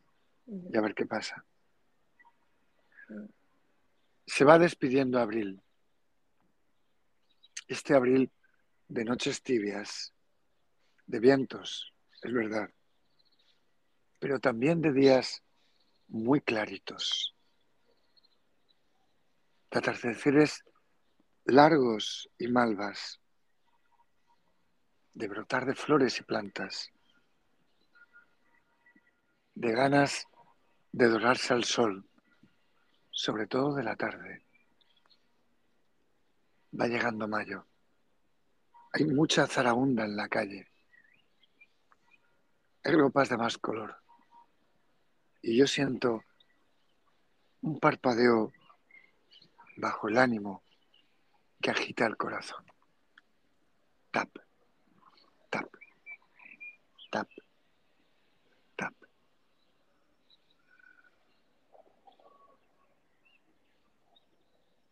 y a ver qué pasa. Se va despidiendo abril. Este abril de noches tibias, de vientos, es verdad, pero también de días muy claritos, atardeceres largos y malvas, de brotar de flores y plantas, de ganas de dorarse al sol, sobre todo de la tarde. Va llegando mayo. Hay mucha zaraunda en la calle. Hay ropas de más color. Y yo siento un parpadeo bajo el ánimo que agita el corazón. Tap, tap, tap, tap.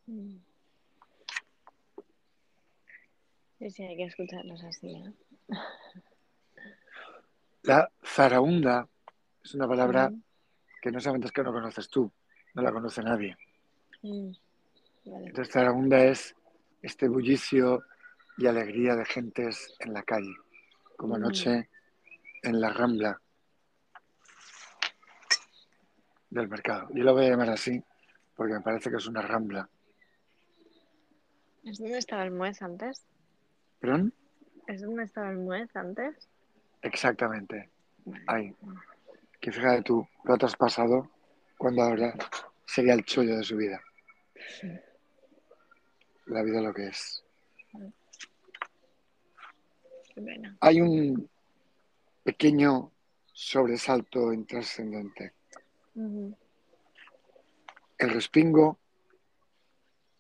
Mm. Sí, hay que escucharlos así, ¿eh? La zaraunda es una palabra Ujú. que no solamente es que no conoces tú, no la conoce nadie. Mm. Entonces zaraunda es este bullicio y alegría de gentes en la calle, como anoche en la rambla del mercado. Yo lo voy a llamar así porque me parece que es una rambla. ¿Es donde estaba el Muez antes? ¿Perdón? ¿Es donde estaba el Muez antes? Exactamente. Ahí. Que fíjate tú, lo ha traspasado cuando ahora sería el chollo de su vida. La vida lo que es. Hay un pequeño sobresalto intrascendente. El respingo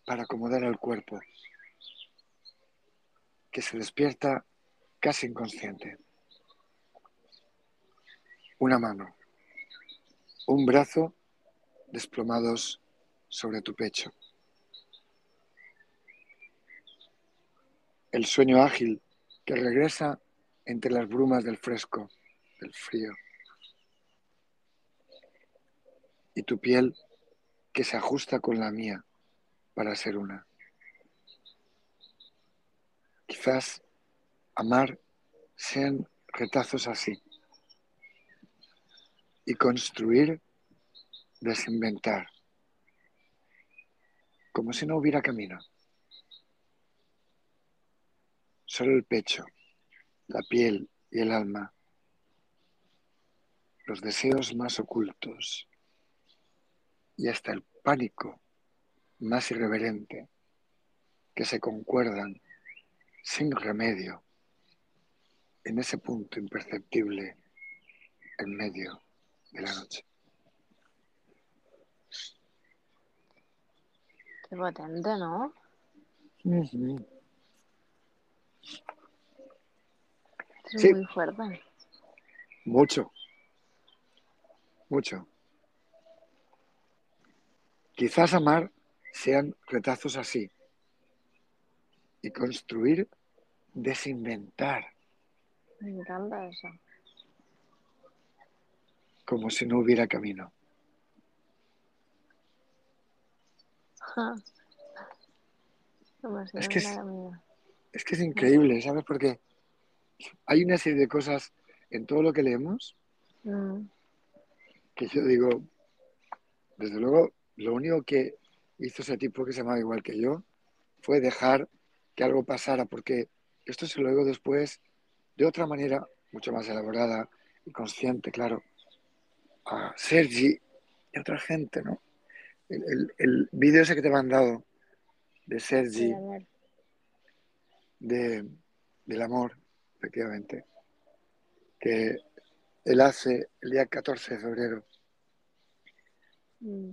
para acomodar el cuerpo, que se despierta casi inconsciente. Una mano, un brazo desplomados sobre tu pecho. El sueño ágil que regresa entre las brumas del fresco, del frío. Y tu piel que se ajusta con la mía para ser una. Quizás amar sean retazos así. Y construir desinventar, como si no hubiera camino. Solo el pecho, la piel y el alma, los deseos más ocultos y hasta el pánico más irreverente que se concuerdan sin remedio en ese punto imperceptible en medio de la noche. Qué potente, ¿no? Es Sí. muy fuerte. Mucho, mucho. Quizás amar sean retazos así y construir, desinventar, Me encanta eso. como si no hubiera camino. Como si Es no que camino. Es que es increíble, ¿sabes? Porque hay una serie de cosas en todo lo que leemos Mm, que yo digo, desde luego, lo único que hizo ese tipo que se llamaba igual que yo fue dejar que algo pasara, porque esto se lo digo después de otra manera, mucho más elaborada y consciente, claro, a Sergi y a otra gente, ¿no? El, el, el vídeo ese que te he mandado de Sergi. De, del amor, efectivamente, que él hace el día 14 de febrero. Mm.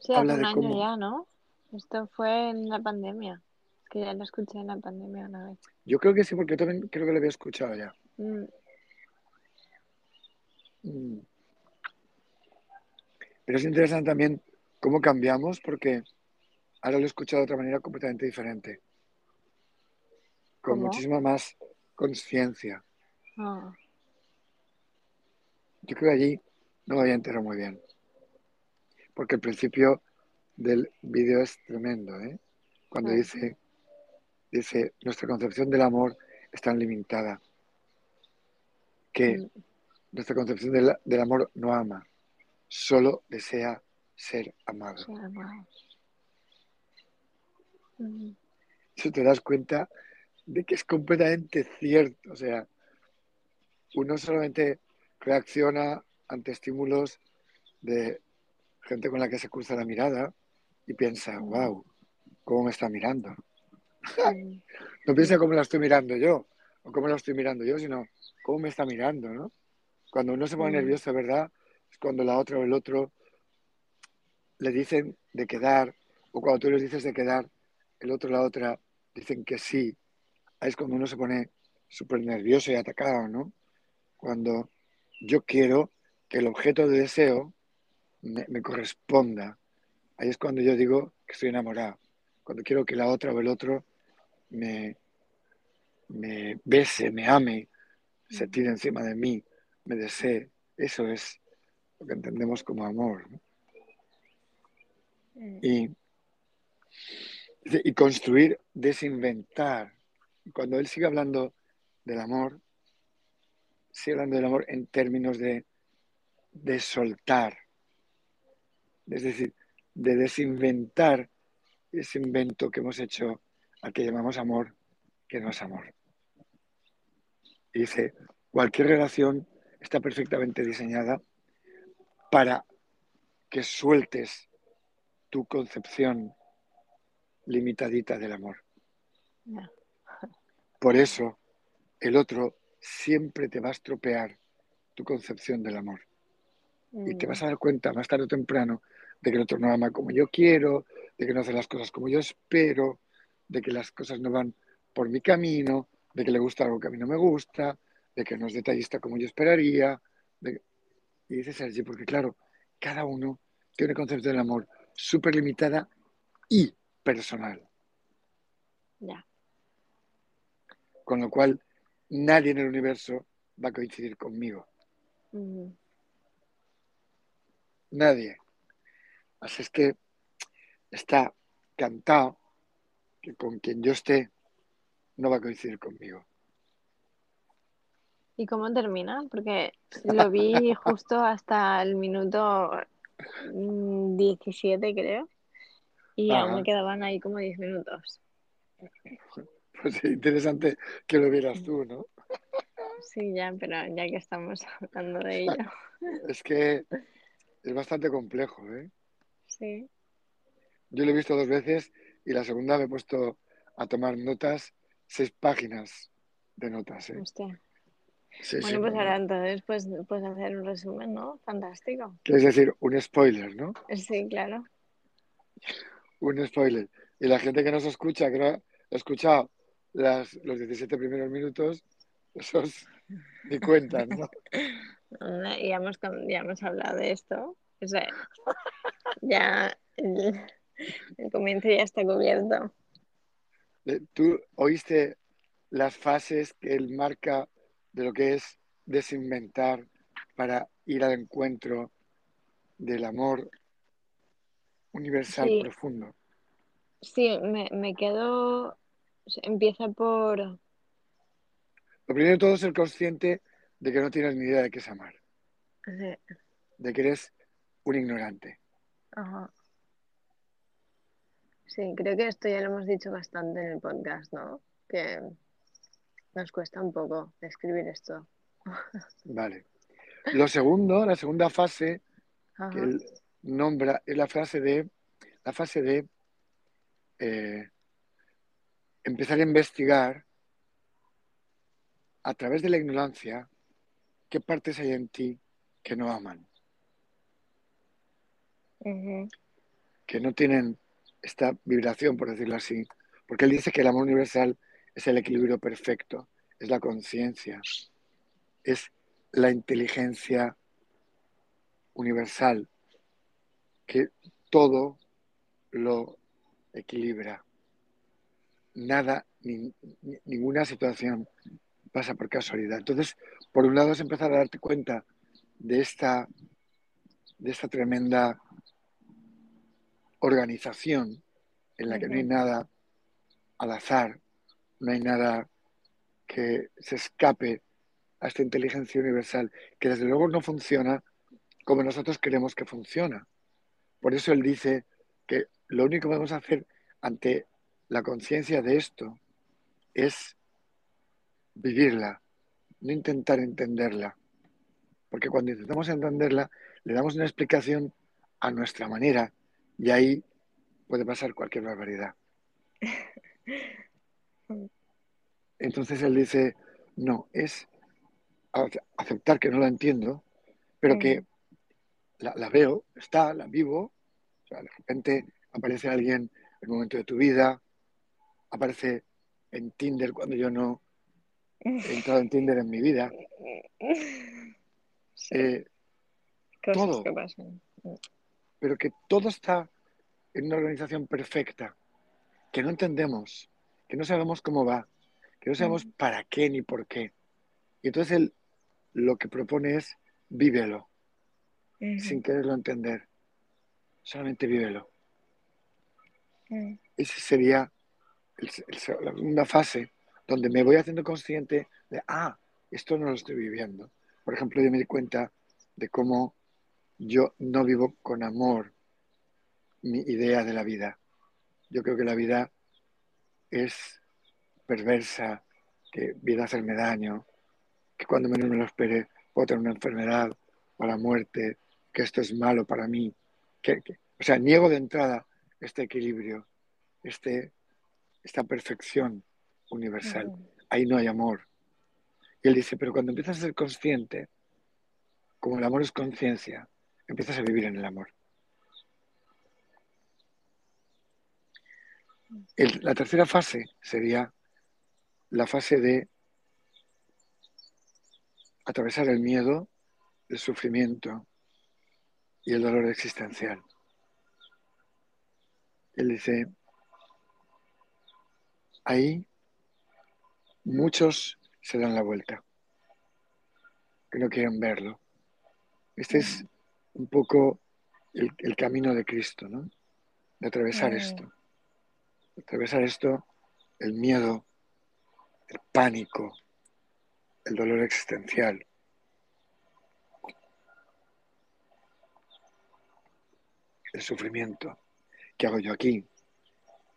Sí, Habla hace un de año cómo- ya, ¿no? Esto fue en la pandemia. Es que ya lo escuché en la pandemia una vez. Yo creo que sí, porque yo también creo que lo había escuchado ya. Mm, Mm. Pero es interesante también cómo cambiamos, porque ahora lo he escuchado de otra manera completamente diferente, con ¿Cómo? muchísima más conciencia. ah, Yo creo que allí no me había enterado muy bien, porque el principio del vídeo es tremendo, ¿eh? Cuando Ah. dice, dice, nuestra concepción del amor es tan limitada que mm, nuestra concepción del, del amor no ama, solo desea ser amado. Mm, eso te das cuenta de que es completamente cierto. O sea, uno solamente reacciona ante estímulos de gente con la que se cruza la mirada y piensa, wow, ¿cómo me está mirando? No piensa cómo la estoy mirando yo o cómo la estoy mirando yo, sino cómo me está mirando, ¿no? Cuando uno se pone Mm. nervioso, verdad, es cuando la otra o el otro le dicen de quedar, o cuando tú les dices de quedar, el otro o la otra dicen que sí. Ahí es cuando uno se pone súper nervioso y atacado, ¿no? Cuando yo quiero que el objeto de deseo me, me corresponda. Ahí es cuando yo digo que estoy enamorado. Cuando quiero que la otra o el otro me, me bese, me ame, se tire encima de mí, me desee. Eso es lo que entendemos como amor. ¿no? mm, Y, y construir, desinventar. Cuando él sigue hablando del amor, sigue hablando del amor en términos de, de soltar. Es decir, de desinventar ese invento que hemos hecho al que llamamos amor, que no es amor. Y dice, cualquier relación está perfectamente diseñada para que sueltes tu concepción limitadita del amor. Por eso el otro siempre te va a estropear tu concepción del amor. Y te Mm, vas a dar cuenta más tarde o temprano de que el otro no ama como yo quiero, de que no hace las cosas como yo espero, de que las cosas no van por mi camino, de que le gusta algo que a mí no me gusta, de que no es detallista como yo esperaría. de- Y dice Sergi, porque claro, cada uno tiene una concepción del amor súper limitada y personal. Ya. Con lo cual, nadie en el universo va a coincidir conmigo. Mm, Nadie. Así es que está cantado que con quien yo esté no va a coincidir conmigo. ¿Y cómo termina? Porque lo vi justo hasta el minuto 17 creo. Y aún me quedaban ahí como 10 minutos. Pues interesante que lo vieras tú, ¿no? Sí, ya, pero ya que estamos hablando de ello. Es que es bastante complejo, ¿eh? Sí. Yo lo he visto dos veces y la segunda me he puesto a tomar notas, seis páginas de notas, ¿eh? Hostia. Sí, Bueno, sí, pues ahora entonces pues puedes hacer un resumen, ¿no? Fantástico. Quieres decir un spoiler, ¿no? Sí, claro. Un spoiler. Y la gente que nos escucha, que no ha escuchado las, los 17 primeros minutos, esos ni cuentan, ¿no? Ya hemos, ya hemos hablado de esto. O sea, ya el, el comienzo ya está cubierto. Eh, ¿Tú oíste las fases que él marca de lo que es desinventar para ir al encuentro del amor universal Sí, profundo? sí, me, me quedo. Empieza por. Lo primero de todo es ser consciente de que no tienes ni idea de qué es amar, sí, de que eres un ignorante. ajá. Sí, creo que esto ya lo hemos dicho bastante en el podcast, ¿no? Que nos cuesta un poco describir esto. Vale. Lo segundo, la segunda fase que Ajá. él nombra es la frase de la fase de eh, empezar a investigar a través de la ignorancia qué partes hay en ti que no aman, que no tienen esta vibración, por decirlo así. Porque él dice que el amor universal es el equilibrio perfecto, es la conciencia, es la inteligencia universal, que todo lo equilibra. Nada, ni- ni- ninguna situación pasa por casualidad. Entonces, por un lado es empezar a darte cuenta de esta, de esta tremenda organización en la que no hay nada al azar, no hay nada que se escape a esta inteligencia universal, que desde luego no funciona como nosotros queremos que funciona. Por eso él dice que lo único que podemos hacer ante la conciencia de esto es vivirla, no intentar entenderla. Porque cuando intentamos entenderla, le damos una explicación a nuestra manera y ahí puede pasar cualquier barbaridad. Entonces él dice, no, es ace- aceptar que no la entiendo, pero que la, la veo, está, la vivo. O sea, de repente aparece alguien en el momento de tu vida, aparece en Tinder cuando yo no he entrado en Tinder en mi vida. Sí, Eh, cosas todo, que pasan. pero que todo está en una organización perfecta, que no entendemos, que no sabemos cómo va, que no sabemos Ujú, para qué ni por qué. Y entonces él lo que propone es vívelo, sin quererlo entender, solamente vívelo. ujú. Esa sería el- el- segunda fase donde me voy haciendo consciente de, ah, esto no lo estoy viviendo. Por ejemplo, yo me di cuenta de cómo yo no vivo con amor mi idea de la vida. Yo creo que la vida es perversa, que viene a hacerme daño, que cuando menos me lo espere puedo tener una enfermedad o la muerte, que esto es malo para mí. Que, que- o sea, niego de entrada este equilibrio, este, esta perfección universal. Ahí no hay amor. Y él dice, pero cuando empiezas a ser consciente, como el amor es conciencia, empiezas a vivir en el amor. El- la tercera fase sería la fase de atravesar el miedo, el sufrimiento y el dolor existencial. Él dice, ahí muchos se dan la vuelta, que no quieren verlo. Este es un poco el, el camino de Cristo, ¿no? De atravesar esto. De atravesar esto, el miedo, el pánico, el dolor existencial. el sufrimiento. ¿Qué hago yo aquí?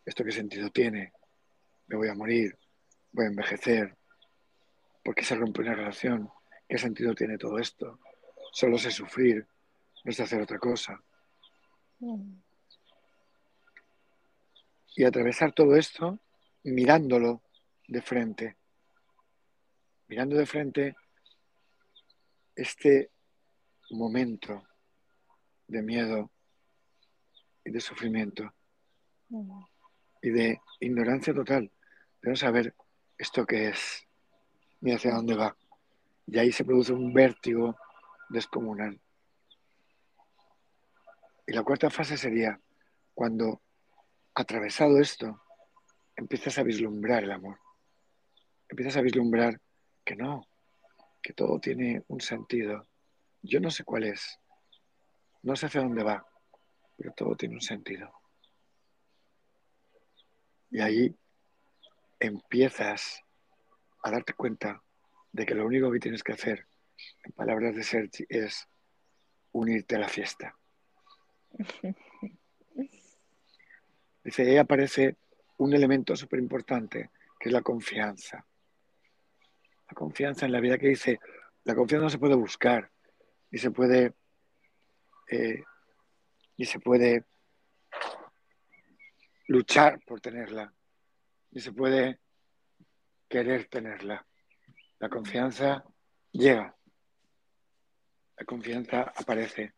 ¿Esto qué sentido tiene? ¿Me voy a morir? ¿Voy a envejecer? ¿Por qué se rompe una relación? ¿Qué sentido tiene todo esto? Solo sé sufrir, no sé hacer otra cosa. Y atravesar todo esto mirándolo de frente. Mirando de frente este momento de miedo y de sufrimiento y de ignorancia total, de no saber esto qué es ni hacia dónde va. Y ahí se produce un vértigo descomunal. Y la cuarta fase sería cuando, atravesado esto, empiezas a vislumbrar el amor. Empiezas a vislumbrar que no, que todo tiene un sentido. Yo no sé cuál es, no sé hacia dónde va, pero todo tiene un sentido. Y ahí empiezas a darte cuenta de que lo único que tienes que hacer, en palabras de Sergi, es unirte a la fiesta. Dice, ahí aparece un elemento súper importante, que es la confianza. La confianza en la vida que dice, la confianza no se puede buscar, ni se puede, eh, ni se puede luchar por tenerla, ni se puede querer tenerla. La confianza llega, la confianza aparece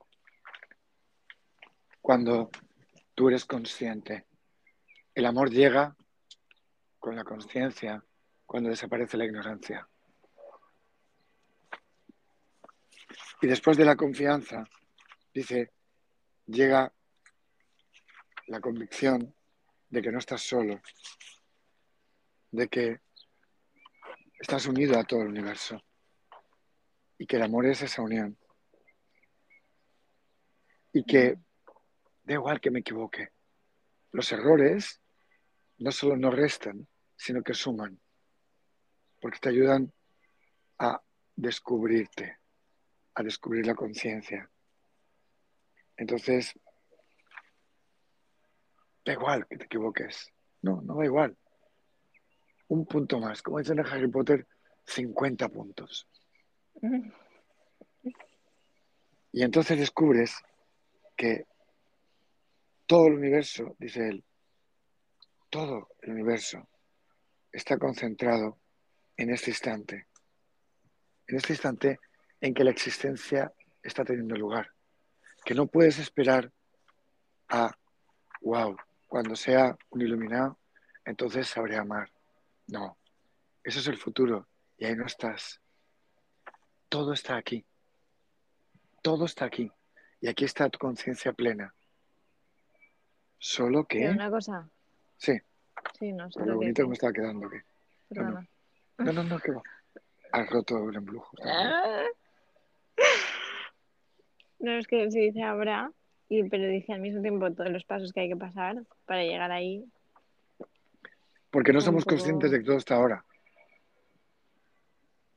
cuando tú eres consciente. El amor llega con la conciencia cuando desaparece la ignorancia. Y después de la confianza, dice, llega la convicción de que no estás solo, de que estás unido a todo el universo y que el amor es esa unión. Y que da igual que me equivoque. Los errores no solo no restan, sino que suman, porque te ayudan a descubrirte, a descubrir la conciencia. Entonces, da igual que te equivoques. No, no da igual. Un punto más. Como dicen en Harry Potter, 50 puntos. Y entonces descubres que todo el universo, dice él, todo el universo está concentrado en este instante. En este instante en que la existencia está teniendo lugar. Que no puedes esperar a, wow, cuando sea un iluminado, entonces sabré amar. No, eso es el futuro y ahí no estás. Todo está aquí. Todo está aquí. Y aquí está tu conciencia plena. Solo que... una cosa. Sí. Sí, no sé. Por lo bonito que me estaba quedando. ¿qué? No, no, no, no, no, que va. Has roto el embrujo. No es que se dice habrá, y, pero dice al mismo tiempo todos los pasos que hay que pasar para llegar ahí. Porque no somos conscientes de que todo está ahora.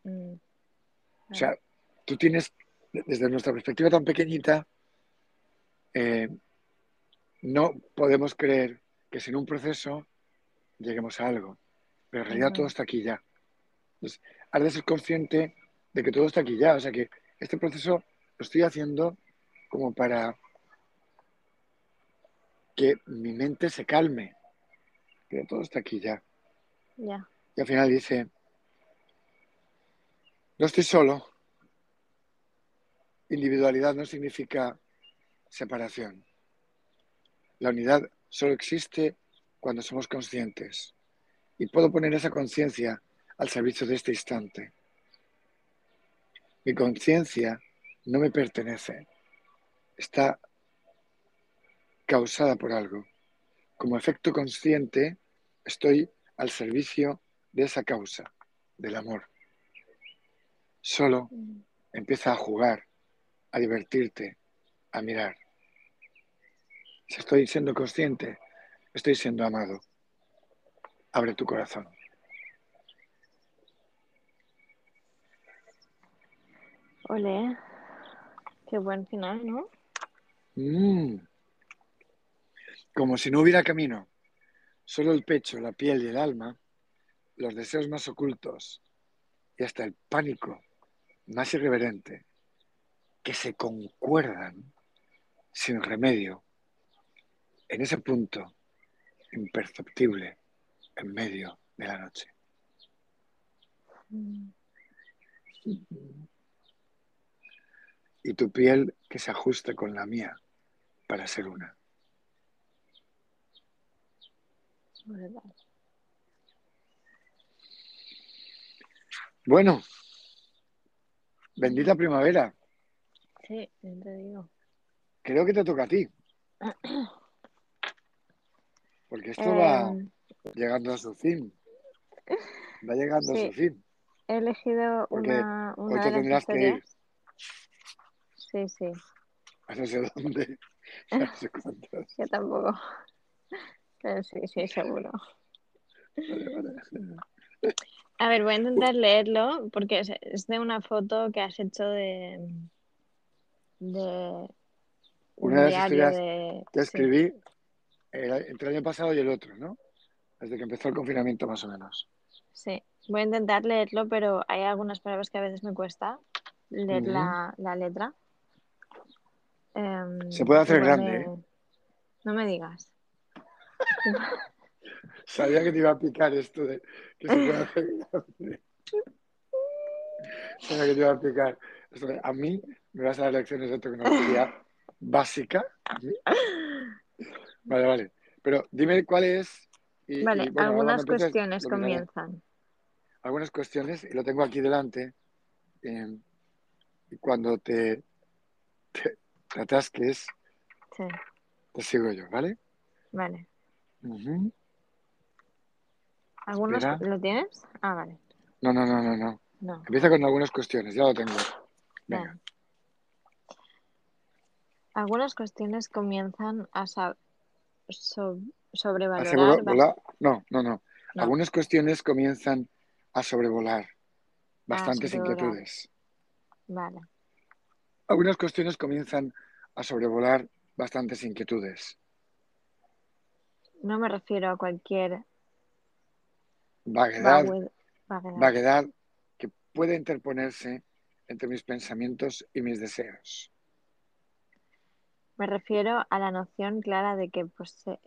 Mm, O sea, tú tienes, desde nuestra perspectiva tan pequeñita, eh, no podemos creer que sin un proceso lleguemos a algo. Pero en realidad todo está aquí ya. Entonces, has de ser consciente de que todo está aquí ya. O sea que este proceso lo estoy haciendo como para que mi mente se calme. Pero todo está aquí ya. Ya. Y al final dice, no estoy solo. Individualidad no significa separación. La unidad solo existe cuando somos conscientes. Y puedo poner esa conciencia al servicio de este instante. Mi conciencia no me pertenece. Está causada por algo. Como efecto consciente, estoy al servicio de esa causa, del amor. Solo empieza a jugar, a divertirte, a mirar. Si estoy siendo consciente, estoy siendo amado. Abre tu corazón. Ole. Qué buen final, ¿no? Mm, como si no hubiera camino, solo el pecho, la piel y el alma, los deseos más ocultos y hasta el pánico más irreverente, que se concuerdan sin remedio en ese punto imperceptible en medio de la noche. Y tu piel que se ajuste con la mía para ser una. Bueno, bendita primavera. Sí, te digo. Creo que te toca a ti. Porque esto va Em, llegando a su fin. Va llegando a su fin. he elegido Porque una, Hoy una te de tendrás que ir. Sí, sí, a no sé dónde, a no sé cuántos. yo tampoco. Pero sí, sí, seguro. Vale, vale. A ver, voy a intentar leerlo porque es, de una foto que has hecho de, de un Una de las historias de... Te sí, escribí el- entre el año pasado y el otro, ¿no? Desde que empezó el confinamiento, más o menos. sí. Voy a intentar leerlo, pero hay algunas palabras que a veces me cuesta leer la, la letra. Em, Se puede hacer grande, me- ¿eh? No me digas. Sabía que te iba a picar esto de que se puede hacer. Sabía que te iba a picar. Esto de, a mí me vas a dar lecciones de tecnología básica. Vale, vale. Pero dime cuál es. Y, y, Vale, bueno, algunas cuestiones comienzan. Algunas cuestiones, y lo tengo aquí delante. eh, y cuando te, te, te atasques, Sí, te sigo yo, ¿vale? vale. ¿Algunos Espera. lo tienes? Ah, vale. No, no, no, no, no. No. Empieza con algunas cuestiones, ya lo tengo. Venga. Algunas cuestiones comienzan a so- sobrevalorar. Volar. No, no, no. No. Algunas cuestiones comienzan a sobrevolar bastantes sobrevolar. inquietudes. Vale. Algunas cuestiones comienzan a sobrevolar bastantes inquietudes. No me refiero a cualquier Vaguedad, vague- vaguedad. vaguedad que puede interponerse entre mis pensamientos y mis deseos. Me refiero a la noción clara de que pose-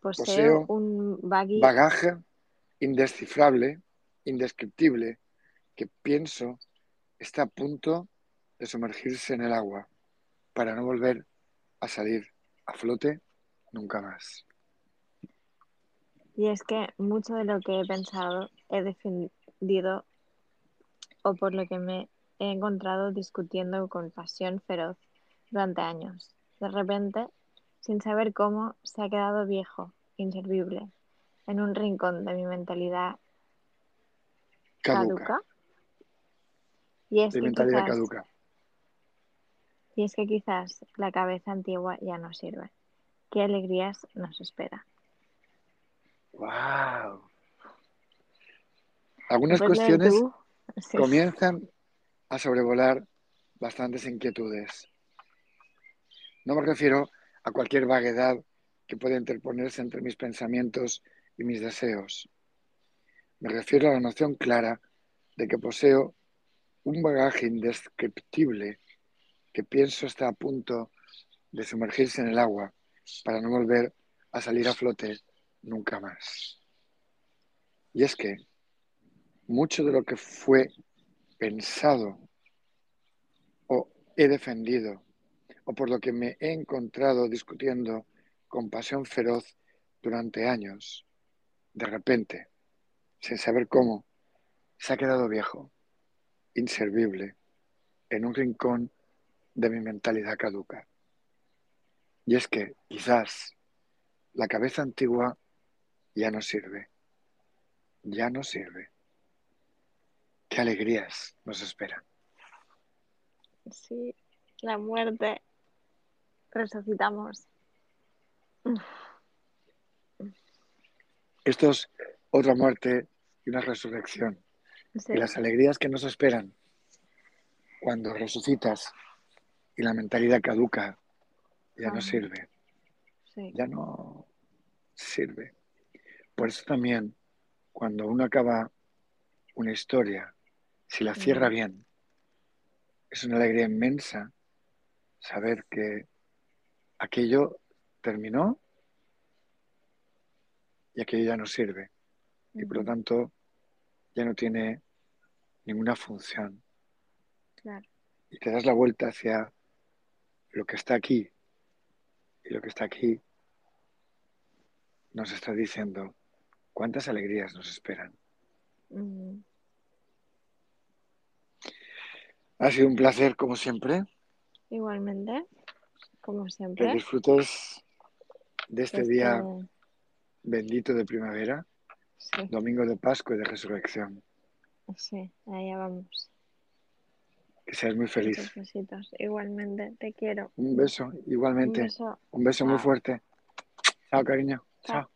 poseo, Poseo un bagui Bagaje indescifrable, indescriptible, que pienso está a punto de sumergirse en el agua para no volver a salir a flote nunca más. Y es que mucho de lo que he pensado he defendido o por lo que me he encontrado discutiendo con pasión feroz durante años. De repente, sin saber cómo, se ha quedado viejo, inservible, en un rincón de mi mentalidad Caduca. caduca. Y es, De que mentalidad quizás, caduca. y es que quizás la cabeza antigua ya no sirve. ¿Qué alegrías nos espera? ¡Wow! Algunas ¿Puedes leer cuestiones? Sí. comienzan a sobrevolar bastantes inquietudes. No me refiero a cualquier vaguedad que pueda interponerse entre mis pensamientos y mis deseos. Me refiero a la noción clara de que poseo un bagaje indescriptible que pienso está a punto de sumergirse en el agua para no volver a salir a flote nunca más. Y es que mucho de lo que fue pensado o he defendido o por lo que me he encontrado discutiendo con pasión feroz durante años, de repente, sin saber cómo, se ha quedado viejo, inservible, en un rincón de mi mentalidad caduca. Y es que quizás la cabeza antigua ya no sirve, ya no sirve. Qué alegrías nos esperan. Sí, la muerte. Resucitamos. Esto es otra muerte y una resurrección. Sí, Y las alegrías que nos esperan cuando resucitas y la mentalidad caduca ya no sirve. Sí. ya no sirve. Por eso también, cuando uno acaba una historia, si la cierra bien, es una alegría inmensa saber que aquello terminó y aquello ya no sirve. Y por lo tanto, ya no tiene ninguna función. Claro. Y te das la vuelta hacia lo que está aquí. Y lo que está aquí nos está diciendo cuántas alegrías nos esperan. Ujú. Ha sido un placer, como siempre, Igualmente, como que siempre, disfrutes de este este- día bendito de primavera, sí, domingo de Pascua y de Resurrección. sí, allá vamos. Que seas muy feliz. Igualmente, te quiero. Un beso, Un igualmente. beso. Un beso muy fuerte. Chao, cariño. Chao. Chao.